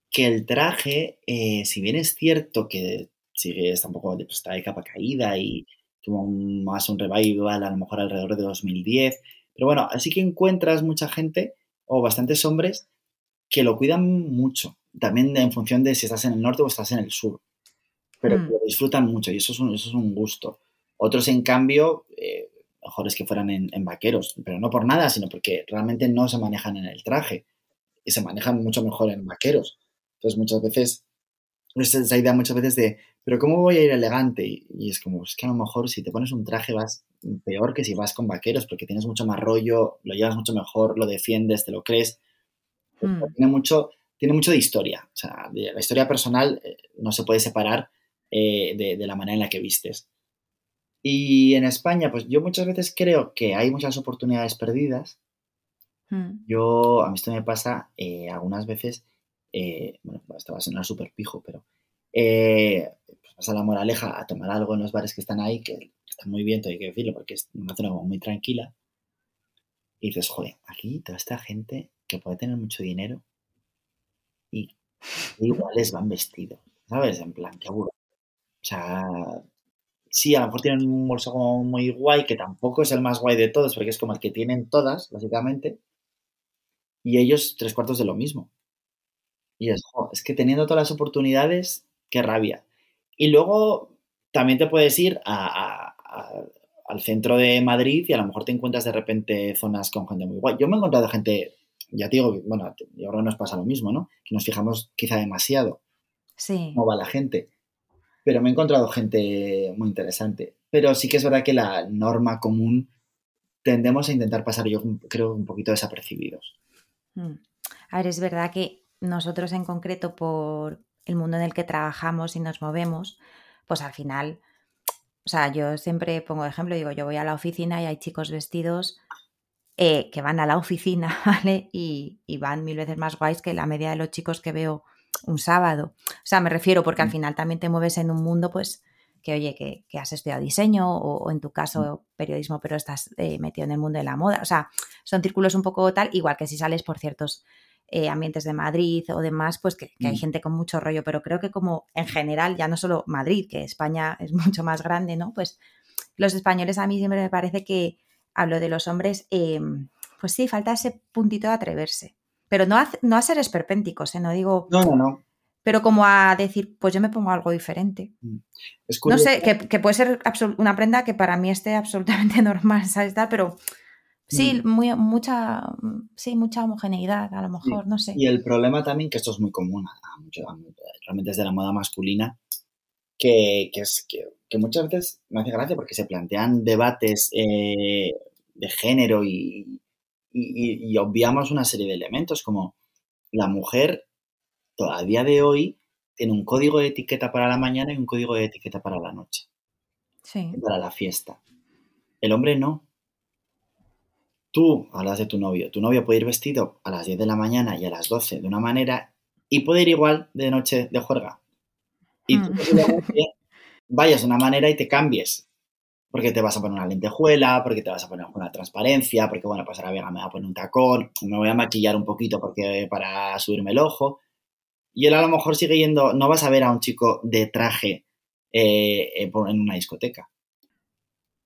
que el traje, si bien es cierto que sigue, está un poco está de capa caída y tuvo más un revival a lo mejor alrededor de 2010, pero bueno, así que encuentras mucha gente o bastantes hombres que lo cuidan mucho, también en función de si estás en el norte o estás en el sur, pero mm. lo disfrutan mucho y eso es eso es un gusto. Otros, en cambio, eh, mejor es que fueran en, vaqueros, pero no por nada, sino porque realmente no se manejan en el traje y se manejan mucho mejor en vaqueros. Entonces, muchas veces, es esa idea muchas veces de, pero ¿cómo voy a ir elegante? Y, es como, es que a lo mejor si te pones un traje vas peor que si vas con vaqueros, porque tienes mucho más rollo, lo llevas mucho mejor, lo defiendes, te lo crees. Hmm. Tiene, mucho, tiene mucho de historia. O sea, la historia personal eh, no se puede separar eh, de, de la manera en la que vistes. Y en España, pues yo muchas veces creo que hay muchas oportunidades perdidas. Hmm. Yo, a mí esto me pasa eh, algunas veces, eh, bueno, esto va a sonar súper pijo, pero eh, vas a la moraleja a tomar algo en los bares que están ahí, que están muy bien, hay que decirlo, porque es una zona muy tranquila. Y dices, joder, aquí toda esta gente que puede tener mucho dinero y iguales van vestidos, ¿sabes? En plan, qué aburrido. O sea, sí, a lo mejor tienen un bolso muy guay, que tampoco es el más guay de todos, porque es como el que tienen todas, básicamente, y ellos tres cuartos de lo mismo. Y es, es que teniendo todas las oportunidades, qué rabia. Y luego también te puedes ir al centro de Madrid y a lo mejor te encuentras de repente zonas con gente muy guay. Yo me he encontrado gente, ya te digo, bueno, y ahora nos pasa lo mismo, ¿no? Que nos fijamos quizá demasiado. Sí. Cómo va la gente pero me he encontrado gente muy interesante. Pero sí que es verdad que la norma común tendemos a intentar pasar, yo creo, un poquito desapercibidos. Mm. A ver, es verdad que nosotros en concreto, por el mundo en el que trabajamos y nos movemos, pues al final, o sea, yo siempre pongo ejemplo, digo, yo voy a la oficina y hay chicos vestidos eh, que van a la oficina, ¿vale? Y, y, van mil veces más guays que la media de los chicos que veo un sábado. O sea, me refiero porque al mm. final también te mueves en un mundo, pues, que oye, que, has estudiado diseño o, en tu caso mm. periodismo, pero estás eh, metido en el mundo de la moda. O sea, son círculos un poco tal, igual que si sales por ciertos eh, ambientes de Madrid o demás, pues que, hay mm. gente con mucho rollo, pero creo que como en general, ya no solo Madrid, que España es mucho más grande, ¿no? Pues los españoles a mí siempre me parece que hablo de los hombres, em, pues sí, falta ese puntito de atreverse. Pero no a, no a ser esperpénticos, ¿eh? no digo. No, no, no. Pero como a decir, pues yo me pongo algo diferente. Mm. no sé, que, puede ser una prenda que para mí esté absolutamente normal, ¿sabes? Pero sí, mm. muy, mucha, sí, mucha homogeneidad, a lo mejor, no sé. Y el problema también, que esto es muy común, realmente es de la moda masculina, que, es que, muchas veces me hace gracia porque se plantean debates eh, de género y, y, obviamos una serie de elementos como la mujer a día de hoy tiene un código de etiqueta para la mañana y un código de etiqueta para la noche. Sí. Para la fiesta. El hombre no. Tú hablas de tu novio. Tu novio puede ir vestido a las 10 de la mañana y a las 12 de una manera y puede ir igual de noche de juerga. Y tú mm. vayas de una manera y te cambies porque te vas a poner una lentejuela, porque te vas a poner una transparencia, porque bueno, pues ahora me voy a poner un tacón, me voy a maquillar un poquito porque para subirme el ojo. Y él a lo mejor sigue yendo, no vas a ver a un chico de traje eh, en una discoteca.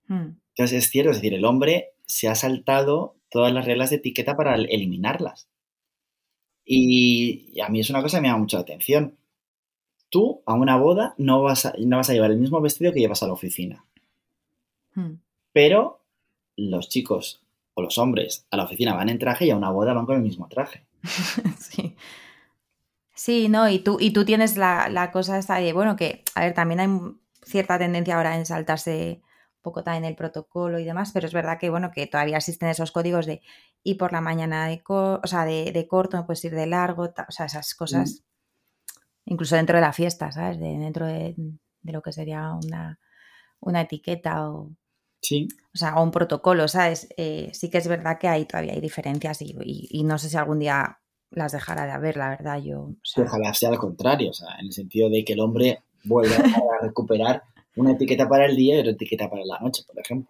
Hmm. Entonces es cierto, es decir, el hombre se ha saltado todas las reglas de etiqueta para eliminarlas. Y a mí es una cosa que me llama mucho la atención. Tú a una boda no vas a, no vas a llevar el mismo vestido que llevas a la oficina. Hmm. Pero los chicos o los hombres a la oficina van en traje y a una boda van con el mismo traje. sí. Sí, no, y tú, y tú tienes la, la cosa esta de, bueno, que, a ver, también hay cierta tendencia ahora en saltarse poco también el protocolo y demás, pero es verdad que, bueno, que todavía existen esos códigos de y por la mañana de, o sea, de, de, corto, no puedes ir de largo, o sea, esas cosas, mm. incluso dentro de la fiesta, ¿sabes? De, dentro de, de lo que sería una, una etiqueta o, Sí. O sea, o un protocolo, ¿sabes? Eh, sí que es verdad que hay todavía hay diferencias y, y, y, no sé si algún día las dejará de haber, la verdad. Yo, o sea... Ojalá sea al contrario, o sea, en el sentido de que el hombre vuelva a recuperar una etiqueta para el día y otra etiqueta para la noche, por ejemplo.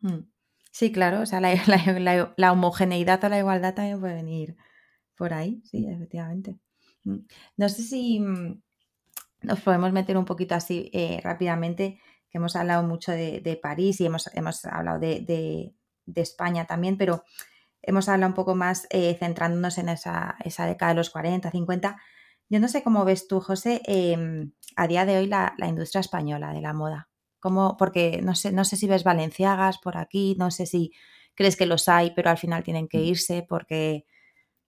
Hmm. Sí, claro, o sea, la, la, la, la homogeneidad o la igualdad también puede venir por ahí, sí, efectivamente. Hmm. No sé si mm, nos podemos meter un poquito así eh, rápidamente que hemos hablado mucho de, de París y hemos, hemos hablado de, de, de, España también, pero hemos hablado un poco más eh, centrándonos en esa, esa, década de los 40, 50. Yo no sé cómo ves tú, José, eh, a día de hoy la, la, industria española de la moda. ¿Cómo? Porque no sé, no sé si ves valenciagas por aquí, no sé si crees que los hay, pero al final tienen que irse porque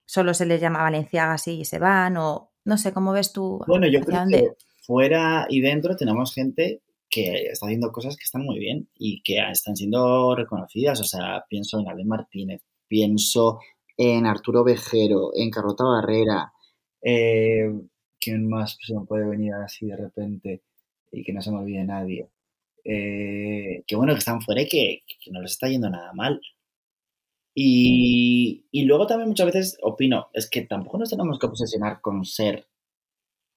solo se les llama valenciagas y se van, o no sé, ¿cómo ves tú? Bueno, yo creo dónde? que fuera y dentro tenemos gente que está haciendo cosas que están muy bien y que están siendo reconocidas. O sea, pienso en Ale Martínez, pienso en Arturo Vejero, en Carlota Barrera. Eh, ¿Quién más se me puede venir así de repente y que no se me olvide nadie? Eh, que bueno, que están fuera y que, que, no les está yendo nada mal. Y, y luego también muchas veces opino, es que tampoco nos tenemos que obsesionar con ser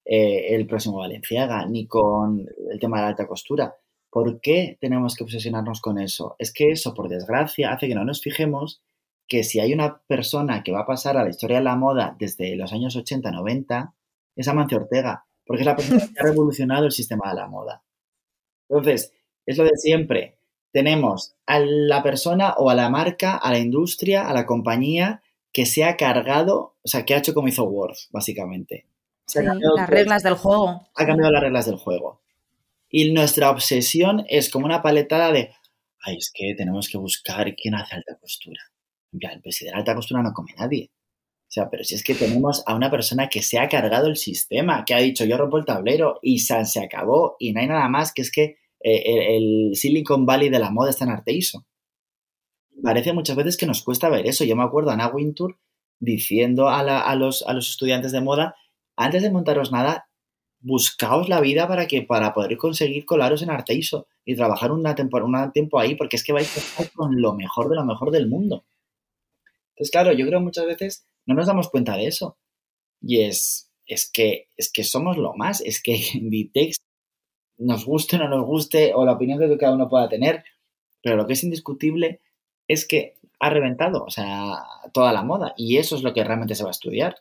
eh, el próximo Valenciaga, ni con el tema de la alta costura. ¿Por qué tenemos que obsesionarnos con eso? Es que eso, por desgracia, hace que no nos fijemos que si hay una persona que va a pasar a la historia de la moda desde los años 80-90, es Amancio Ortega, porque es la persona que ha revolucionado el sistema de la moda. Entonces, es lo de siempre. Tenemos a la persona o a la marca, a la industria, a la compañía que se ha cargado, o sea, que ha hecho como hizo Worth, básicamente. Sí, las reglas del juego. Ha cambiado las reglas del juego. Y nuestra obsesión es como una paletada de, ay, es que tenemos que buscar quién hace alta costura. En plan, de alta costura no come nadie. O sea, pero si es que tenemos a una persona que se ha cargado el sistema, que ha dicho yo rompo el tablero y se, acabó y no hay nada más, que es que eh, el, Silicon Valley de la moda está en Arteiso. Parece muchas veces que nos cuesta ver eso. Yo me acuerdo a Ana Wintour diciendo a, los, estudiantes de moda antes de montaros nada, buscaos la vida para que para poder conseguir colaros en Arteiso y trabajar un tiempo ahí, porque es que vais a estar con lo mejor de lo mejor del mundo. Entonces, claro, yo creo muchas veces no nos damos cuenta de eso. Y es, es, que, es que somos lo más, es que Inditex, nos guste o no nos guste, o la opinión que cada uno pueda tener, pero lo que es indiscutible es que ha reventado, o sea, toda la moda, y eso es lo que realmente se va a estudiar.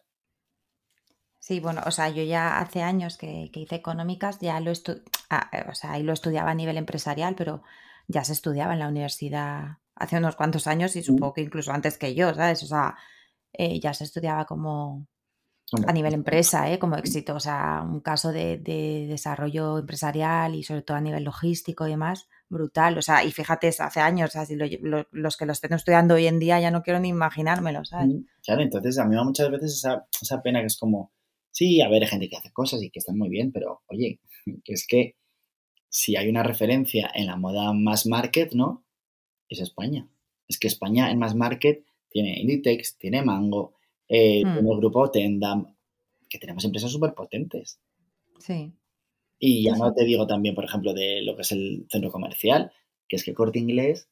Sí, bueno, o sea, yo ya hace años que, que hice económicas, ya lo estu ah, o sea, ahí lo estudiaba a nivel empresarial, pero ya se estudiaba en la universidad hace unos cuantos años y supongo que incluso antes que yo, ¿sabes? O sea, eh, ya se estudiaba como a nivel empresa, ¿eh? como éxito, o sea, un caso de, de, desarrollo empresarial y sobre todo a nivel logístico y demás, brutal. O sea, y fíjate, hace años, o sea, si lo, lo, los que lo estén estudiando hoy en día ya no quiero ni imaginármelo, ¿sabes? Claro, entonces a mí muchas veces esa, esa pena que es como Sí, a ver, hay gente que hace cosas y que están muy bien, pero oye, que es que si hay una referencia en la moda mass market, ¿no? Es España. Es que España en mass market tiene Inditex, tiene Mango, eh, mm. tiene el grupo Tendam, que tenemos empresas súper potentes. Sí. Y ya sí, no te digo también, por ejemplo, de lo que es el centro comercial, que es que Corte Inglés,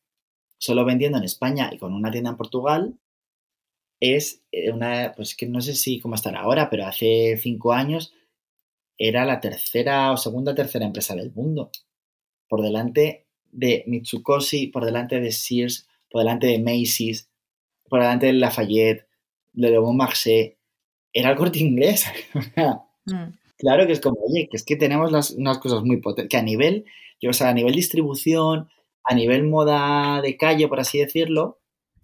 solo vendiendo en España y con una tienda en Portugal, es eh, una, pues que no sé si cómo estará ahora, pero hace cinco años era la tercera o segunda tercera empresa del mundo. Por delante de Mitsukoshi, por delante de Sears, por delante de Macy's, por delante de Lafayette, de Le Bon Marché. Era el corte inglés. mm. Claro que es como, oye, que es que tenemos las, unas cosas muy potentes, que a nivel, yo, o sea, a nivel distribución, a nivel moda de calle, por así decirlo,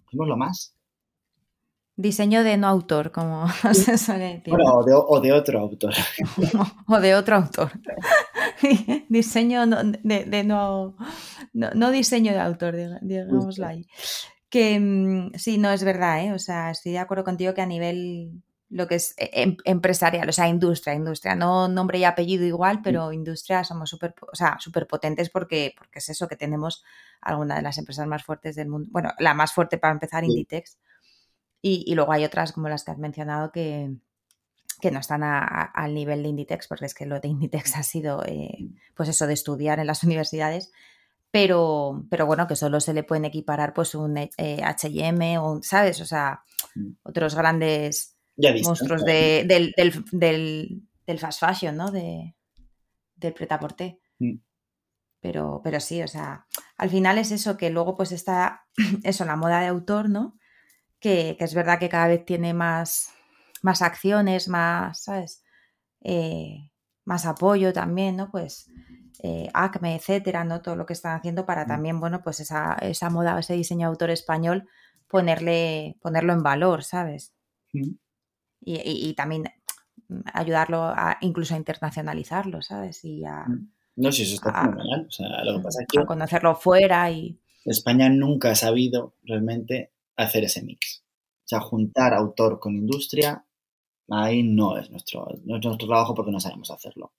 somos lo más. Diseño de no autor, como se suele decir. Bueno, o de, o de otro autor. o de otro autor. diseño de, de no, no, no, diseño de autor, digámoslo ahí. Que mm, sí, no es verdad, ¿eh? O sea, estoy de acuerdo contigo que a nivel lo que es eh, em, empresarial, o sea, industria, industria, no nombre y apellido igual, pero industria somos súper, o sea, súper potentes porque, porque es eso, que tenemos alguna de las empresas más fuertes del mundo, bueno, la más fuerte para empezar, Inditex, y, y luego hay otras como las que has mencionado que, que no están al nivel de Inditex, porque es que lo de Inditex ha sido, eh, pues eso, de estudiar en las universidades, pero, pero bueno, que solo se le pueden equiparar pues un H&M o, ¿sabes? O sea, Mm. otros grandes monstruos de, del, del, del, fast fashion, ¿no? De, del pretaporté. Mm. Pero, pero sí, o sea, al final es eso, que luego pues está eso, la moda de autor, ¿no? Que, que es verdad que cada vez tiene más, más acciones, más, ¿sabes? Eh, más apoyo también, ¿no? Pues eh, ACME, etcétera, ¿no? Todo lo que están haciendo para Mm. también, bueno, pues esa, esa moda, ese diseño de autor español, ponerle, ponerlo en valor, ¿sabes? Mm. Y, y, y también ayudarlo a incluso a internacionalizarlo, ¿sabes? Y a, No, si eso está a- fenomenal. O sea, lo que pasa es que a conocerlo fuera y... España nunca ha sabido realmente hacer ese mix. O sea, juntar autor con industria, ahí no es nuestro, no es nuestro trabajo porque no sabemos hacerlo.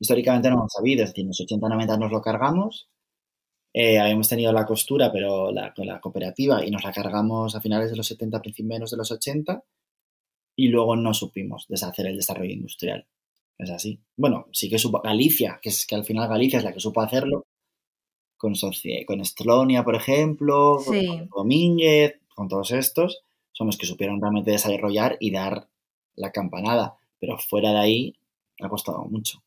Históricamente no hemos sabido, es decir, en los 80-90 nos lo cargamos, eh, habíamos tenido la costura, pero la, con la cooperativa, y nos la cargamos a finales de los 70, principios de los 80, y luego no supimos deshacer el desarrollo industrial. Es así. Bueno, sí que supo Galicia, que es que al final Galicia es la que supo hacerlo, con, con Estlonia, por ejemplo, Sí. con Domínguez, con todos estos, son los que supieron realmente desarrollar y dar la campanada. Pero fuera de ahí ha costado mucho.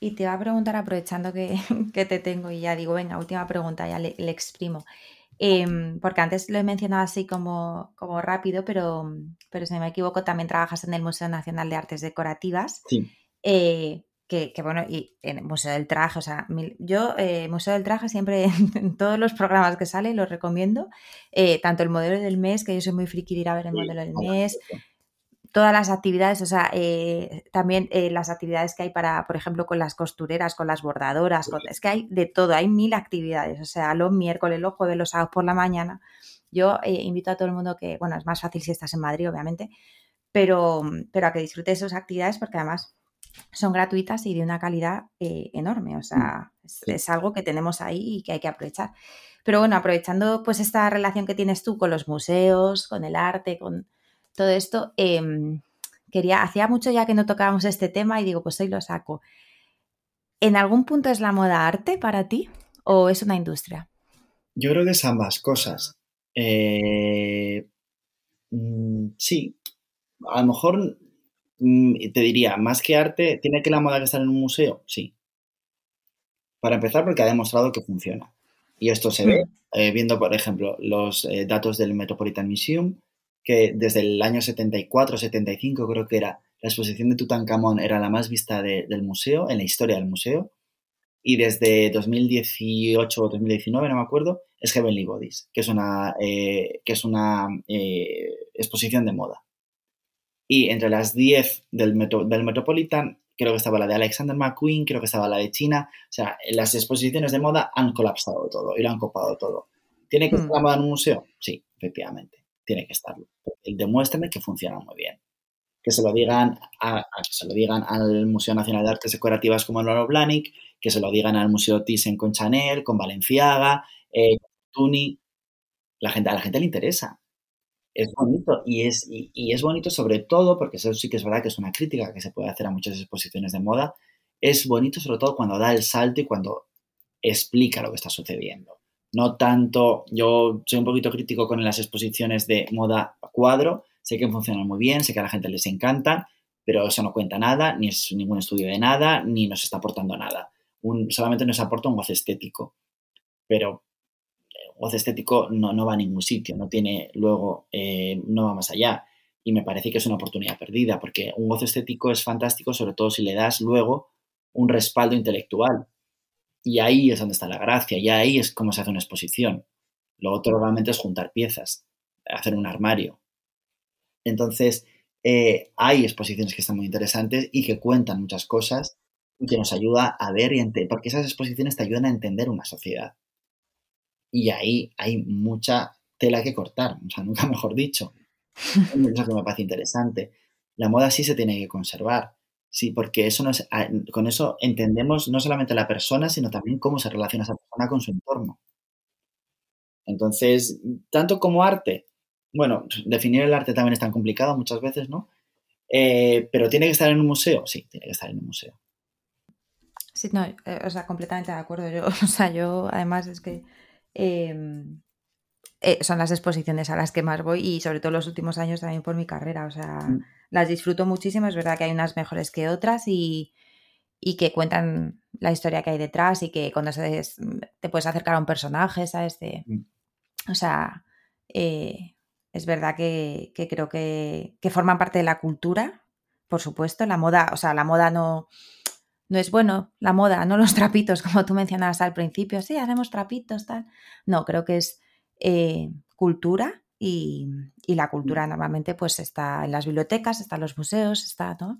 Y te iba a preguntar, aprovechando que, que te tengo y ya digo, venga, última pregunta, ya le, le exprimo. Em, porque antes lo he mencionado así como, como rápido, pero, pero si no me equivoco, también trabajas en el Museo Nacional de Artes Decorativas. Sí. eh, que, que, bueno, y en el Museo del Traje, o sea, mil- yo, eh, Museo del Traje, siempre en todos los programas que sale, los recomiendo. Eh, tanto el modelo del mes, que yo soy muy friki de ir a ver el modelo del mes, todas las actividades, o sea, eh, también las actividades que hay para, por ejemplo, con las costureras, con las bordadoras, con- es que hay de todo, hay mil actividades, o sea, los miércoles, los jueves, los sábados por la mañana. Yo invito a todo el mundo que, bueno, es más fácil si estás en Madrid, obviamente, pero, pero a que disfrutes esas actividades porque además son gratuitas y de una calidad eh, enorme, o sea, es, algo que tenemos ahí y que hay que aprovechar. Pero bueno, aprovechando pues esta relación que tienes tú con los museos, con el arte, con todo esto, em, quería, hacía mucho ya que no tocábamos este tema y digo, pues hoy lo saco. ¿En algún punto es la moda arte para ti o es una industria? Yo creo que es ambas cosas. Eh, mm, sí, a lo mejor mm, te diría, más que arte, ¿tiene que la moda que estar en un museo? Sí. Para empezar, porque ha demostrado que funciona. Y esto se ve eh, viendo, por ejemplo, los eh, datos del Metropolitan Museum, que desde el año 74-75 creo que era, la exposición de Tutankamón era la más vista de- del museo, en la historia del museo, y desde 2018 o 2019, no me acuerdo, es Heavenly Bodies, que es una, eh, que es una exposición de moda. Y entre las 10 del, Metro- del Metropolitan, creo que estaba la de Alexander McQueen, creo que estaba la de China. O sea, las exposiciones de moda han colapsado todo y lo han copado todo. ¿Tiene que Hmm. estar la moda en un museo? Sí, efectivamente, tiene que estarlo. Demuéstrame que funciona muy bien. Que se lo digan, a, a- que se lo digan al Museo Nacional de Artes Decorativas como Loro Blahnik, que se lo digan al Museo Thyssen con Chanel, con Valenciaga, eh, con Tuni. La gente, a la gente le interesa. Es bonito y es, y, es bonito sobre todo, porque eso sí que es verdad que es una crítica que se puede hacer a muchas exposiciones de moda, es bonito sobre todo cuando da el salto y cuando explica lo que está sucediendo. No tanto, yo soy un poquito crítico con las exposiciones de moda cuadro, sé que funcionan muy bien, sé que a la gente les encanta, pero eso no cuenta nada, ni es ningún estudio de nada, ni nos está aportando nada. Un, solamente nos aporta un goce estético, pero goce estético no, no va a ningún sitio, no tiene luego, eh, no va más allá. Y me parece que es una oportunidad perdida, porque un goce estético es fantástico, sobre todo si le das luego un respaldo intelectual. Y ahí es donde está la gracia, y ahí es como se hace una exposición. Lo otro realmente es juntar piezas. hacer un armario. Entonces, eh, hay exposiciones que están muy interesantes y que cuentan muchas cosas y que nos ayuda a ver y entender, porque esas exposiciones te ayudan a entender una sociedad. Y ahí hay mucha tela que cortar, o sea, nunca mejor dicho. Eso que me parece interesante. La moda sí se tiene que conservar, sí, porque eso nos, con eso entendemos no solamente a la persona, sino también cómo se relaciona esa persona con su entorno. Entonces, tanto como arte, bueno, definir el arte también es tan complicado muchas veces, ¿no? Eh, pero tiene que estar en un museo, sí, tiene que estar en un museo. Sí, no, eh, o sea, completamente de acuerdo. Yo, o sea, yo además es que em, eh, son las exposiciones a las que más voy y sobre todo los últimos años también por mi carrera. O sea, Mm. las disfruto muchísimo. Es verdad que hay unas mejores que otras y, y que cuentan la historia que hay detrás y que cuando se des- te puedes acercar a un personaje, ¿sabes? De- Mm. o sea, eh, es verdad que, que creo que, que forman parte de la cultura, por supuesto. La moda, o sea, la moda no, no es bueno, la moda, no los trapitos, como tú mencionabas al principio. Sí, hacemos trapitos, tal. No, creo que es eh, cultura y, y la cultura normalmente pues está en las bibliotecas, está en los museos, está, ¿no?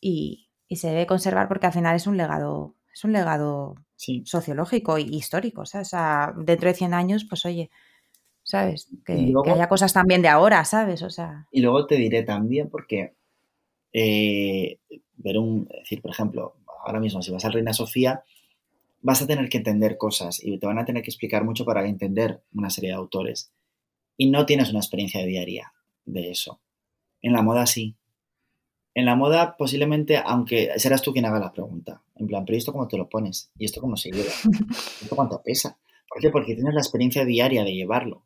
Y, y se debe conservar porque al final es un legado, es un legado Sí. sociológico y histórico. O sea, o sea, dentro de 100 años, pues oye, ¿sabes? Que, Y luego- que haya cosas también de ahora, ¿sabes? O sea, Y luego te diré también porque eh, ver un, es decir, por ejemplo, ahora mismo si vas al Reina Sofía, vas a tener que entender cosas y te van a tener que explicar mucho para entender una serie de autores. Y no tienes una experiencia diaria de eso. En la moda sí. En la moda posiblemente, aunque serás tú quien haga la pregunta. En plan, pero ¿y esto cómo te lo pones? ¿Y esto cómo se lleva? ¿Esto cuánto pesa? ¿Por qué? Porque tienes la experiencia diaria de llevarlo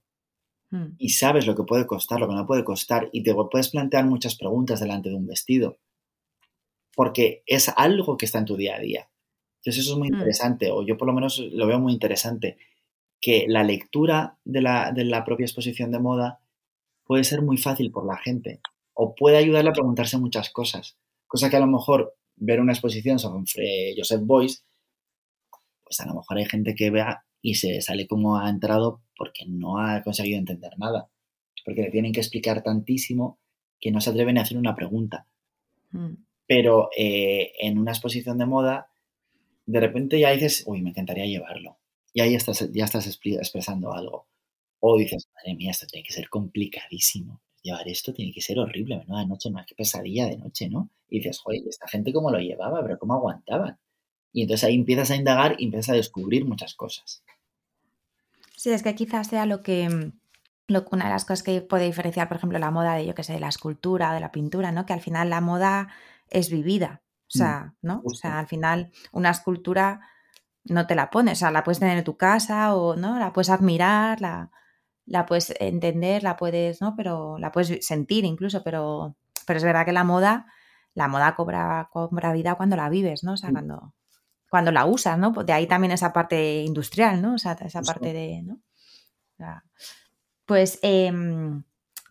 mm, y sabes lo que puede costar, lo que no puede costar, y te puedes plantear muchas preguntas delante de un vestido, porque es algo que está en tu día a día. Entonces eso es muy Mm. interesante, o yo por lo menos lo veo muy interesante, que la lectura de la, de la propia exposición de moda puede ser muy fácil por la gente, o puede ayudarle a preguntarse muchas cosas, cosa que a lo mejor ver una exposición sobre Joseph Boyce, pues a lo mejor hay gente que vea y se sale como ha entrado porque no ha conseguido entender nada. Porque le tienen que explicar tantísimo que no se atreven a hacer una pregunta. mm. Pero eh, en una exposición de moda, de repente ya dices, uy, me encantaría llevarlo. Y ahí estás, ya estás expresando algo. O dices, madre mía, esto tiene que ser complicadísimo. Llevar esto tiene que ser horrible, menuda noche, más que pesadilla de noche, ¿no? Y dices, joder, ¿esta gente cómo lo llevaba? ¿Pero cómo aguantaban? Y entonces ahí empiezas a indagar y empiezas a descubrir muchas cosas. Sí, es que quizás sea lo que, mm, lo- una de las cosas que puede diferenciar, por ejemplo, la moda de, yo que sé, de la escultura o de la pintura, ¿no? Que al final la moda es vivida. O sea, ¿no? O sea, al final una escultura no te la pones, o sea, la puedes tener en tu casa o, ¿no? La puedes admirar, la, la puedes entender, la puedes, ¿no? Pero la puedes sentir incluso, pero, pero es verdad que la moda, la moda cobra, cobra vida cuando la vives, ¿no? O sea, Mm. cuando, cuando la usas, ¿no? Pues De ahí también esa parte industrial, ¿no? O sea, esa parte de, ¿no? Pues, em,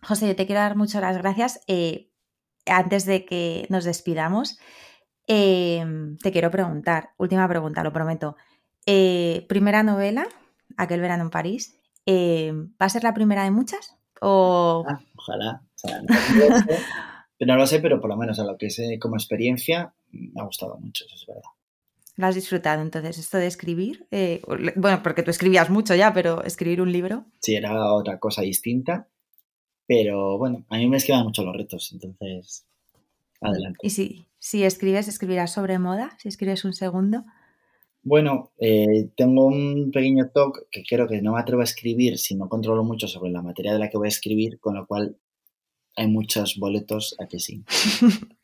José, yo te quiero dar muchas las gracias. Eh, antes de que nos despidamos, em, te quiero preguntar, última pregunta, lo prometo. Eh, primera novela, Aquel verano en París, em, ¿va a ser la primera de muchas? O... Ah, ojalá. O sea, no lo sé, pero no lo sé, pero por lo menos a lo que sé como experiencia, me ha gustado mucho, eso es verdad. ¿Lo has disfrutado entonces esto de escribir? Eh, bueno, porque tú escribías mucho ya, pero escribir un libro. Sí, era otra cosa distinta, pero bueno, a mí me esquivan mucho los retos, entonces, adelante. Y si, si escribes, escribirás sobre moda, si escribes un segundo. Bueno, eh, tengo un pequeño talk que creo que no me atrevo a escribir si no controlo mucho sobre la materia de la que voy a escribir, con lo cual hay muchos boletos a que sí.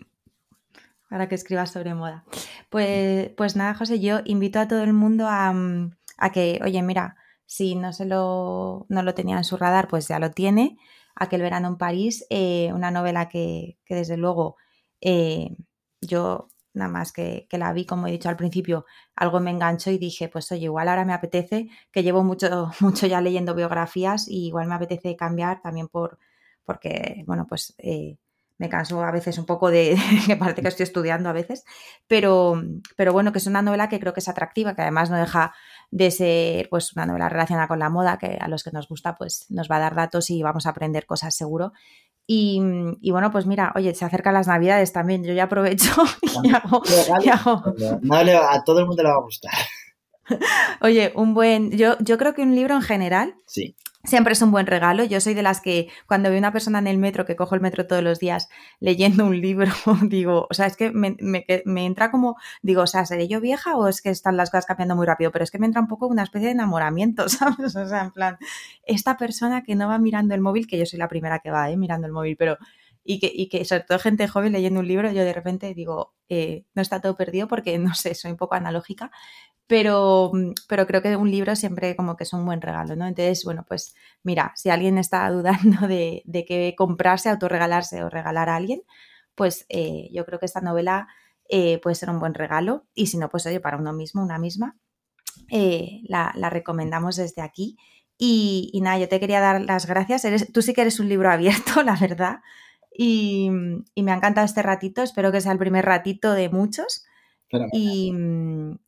para que escribas sobre moda. Pues, pues nada, José, yo invito a todo el mundo a, mm, a que, oye, mira, si no se lo, no lo tenía en su radar, pues ya lo tiene. Aquel verano en París, eh, una novela que, que desde luego eh, yo nada más que, que la vi, como he dicho al principio, algo me enganchó y dije, pues oye, igual ahora me apetece, que llevo mucho, mucho ya leyendo biografías y igual me apetece cambiar también por, porque, bueno, pues eh, me canso a veces un poco de que parece que estoy estudiando a veces, pero, pero bueno, que es una novela que creo que es atractiva, que además no deja de ser pues una novela relacionada con la moda, que a los que nos gusta pues nos va a dar datos y vamos a aprender cosas seguro. Y, y bueno, pues mira, oye, se acercan las navidades también, yo ya aprovecho y hago... y hago- a todo el mundo le va a gustar. Oye, un buen... Yo, yo creo que un libro en general Sí. Siempre es un buen regalo. Yo soy de las que cuando veo una persona en el metro, que cojo el metro todos los días leyendo un libro, digo, o sea, es que me, me- me entra como, digo, o sea, ¿seré yo vieja o es que están las cosas cambiando muy rápido? Pero es que me entra un poco una especie de enamoramiento, ¿sabes? O sea, en plan, esta persona que no va mirando el móvil, que yo soy la primera que va, ¿eh? Mirando el móvil, pero... Y que, y que sobre todo gente joven leyendo un libro, yo de repente digo, eh, no está todo perdido porque, no sé, soy un poco analógica, pero, pero creo que un libro siempre como que es un buen regalo, ¿no? Entonces, bueno, pues mira, si alguien está dudando de, de qué comprarse, autorregalarse o regalar a alguien, pues eh, yo creo que esta novela eh, puede ser un buen regalo y si no, pues oye, para uno mismo, una misma, eh, la, la recomendamos desde aquí. Y, nada, yo te quería dar las gracias. Eres, tú sí que eres un libro abierto, la verdad. Y, y me ha encantado este ratito. Espero que sea el primer ratito de muchos. Y,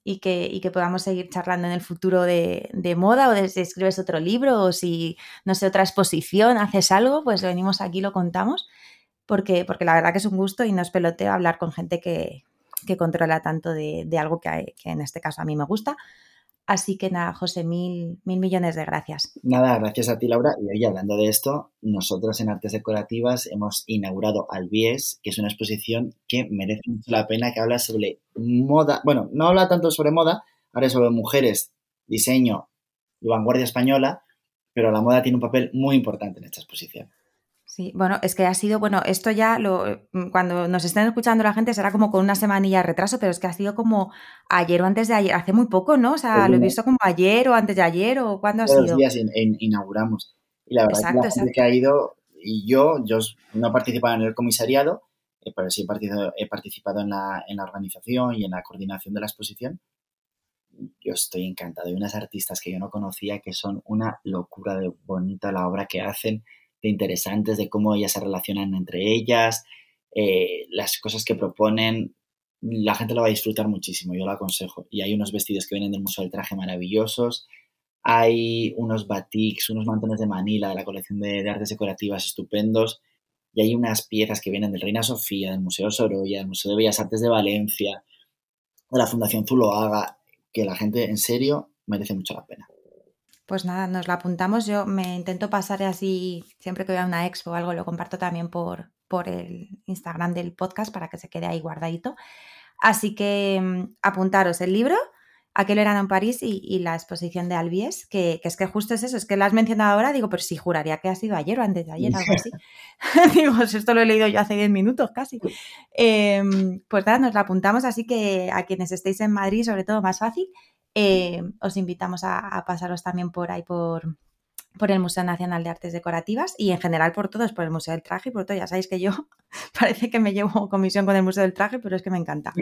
y que, y que podamos seguir charlando en el futuro de, de moda o de si escribes otro libro o si, no sé, otra exposición, haces algo, pues venimos aquí lo contamos, porque, porque la verdad que es un gusto y no es peloteo hablar con gente que, que controla tanto de, de algo que, que en este caso a mí me gusta. Así que nada, José, mil, mil millones de gracias. Nada, gracias a ti, Laura. Y oye, hablando de esto, nosotros en Artes Decorativas hemos inaugurado Albies, que es una exposición que merece mucho la pena, que habla sobre moda. Bueno, no habla tanto sobre moda, habla sobre mujeres, diseño y vanguardia española, pero la moda tiene un papel muy importante en esta exposición. Sí, bueno, es que ha sido, bueno, esto ya lo, cuando nos estén escuchando la gente será como con una semanilla de retraso, pero es que ha sido como ayer o antes de ayer, hace muy poco, ¿no? O sea, Pues lo he visto como ayer o antes de ayer o cuándo ha los sido. días in- in- inauguramos. Y la verdad Exacto, que la gente exacto. que ha ido, y yo, yo no he participado en el comisariado, eh, pero sí he participado, he participado en, la, en la organización y en la coordinación de la exposición. Yo estoy encantado. Hay unas artistas que yo no conocía que son una locura de bonita la obra que hacen, interesantes, de cómo ellas se relacionan entre ellas, eh, las cosas que proponen. La gente lo va a disfrutar muchísimo, yo lo aconsejo. Y hay unos vestidos que vienen del Museo del Traje maravillosos. Hay unos batiks, unos mantones de Manila de la colección de, de artes decorativas estupendos. Y hay unas piezas que vienen del Reina Sofía, del Museo Sorolla, del Museo de Bellas Artes de Valencia, de la Fundación Zuloaga, que la gente en serio merece mucho la pena. Pues nada, nos la apuntamos. Yo me intento pasar así, siempre que voy a una expo o algo, lo comparto también por, por el Instagram del podcast para que se quede ahí guardadito. Así que mm, apuntaros el libro, Aquel verano en París y, y la exposición de Albies, que, que es que justo es eso, es que la has mencionado ahora, digo, pero sí, juraría que ha sido ayer o antes de ayer, algo así. digo, si esto lo he leído yo hace 10 minutos casi. Eh, pues nada, nos la apuntamos, así que a quienes estéis en Madrid, sobre todo más fácil, eh, os invitamos a, a, pasaros también por ahí por, por el Museo Nacional de Artes Decorativas y en general por todos, por el Museo del Traje y por todo. Ya sabéis que yo parece que me llevo comisión con el Museo del Traje, pero es que me encanta.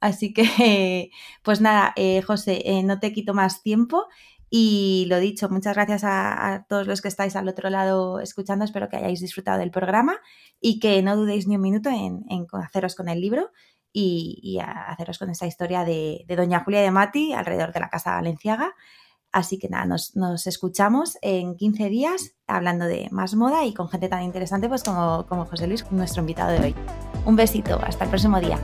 Así que, pues nada, eh, José, eh, no te quito más tiempo. Y lo dicho, muchas gracias a, a, todos los que estáis al otro lado escuchando. Espero que hayáis disfrutado del programa y que no dudéis ni un minuto en, en haceros con el libro y, y haceros con esta historia de, de, Doña Julia de Mati alrededor de la Casa Valenciaga. Así que nada, nos, nos, escuchamos en 15 días hablando de más moda y con gente tan interesante pues como, como José Luis, nuestro invitado de hoy. Un besito, hasta el próximo día.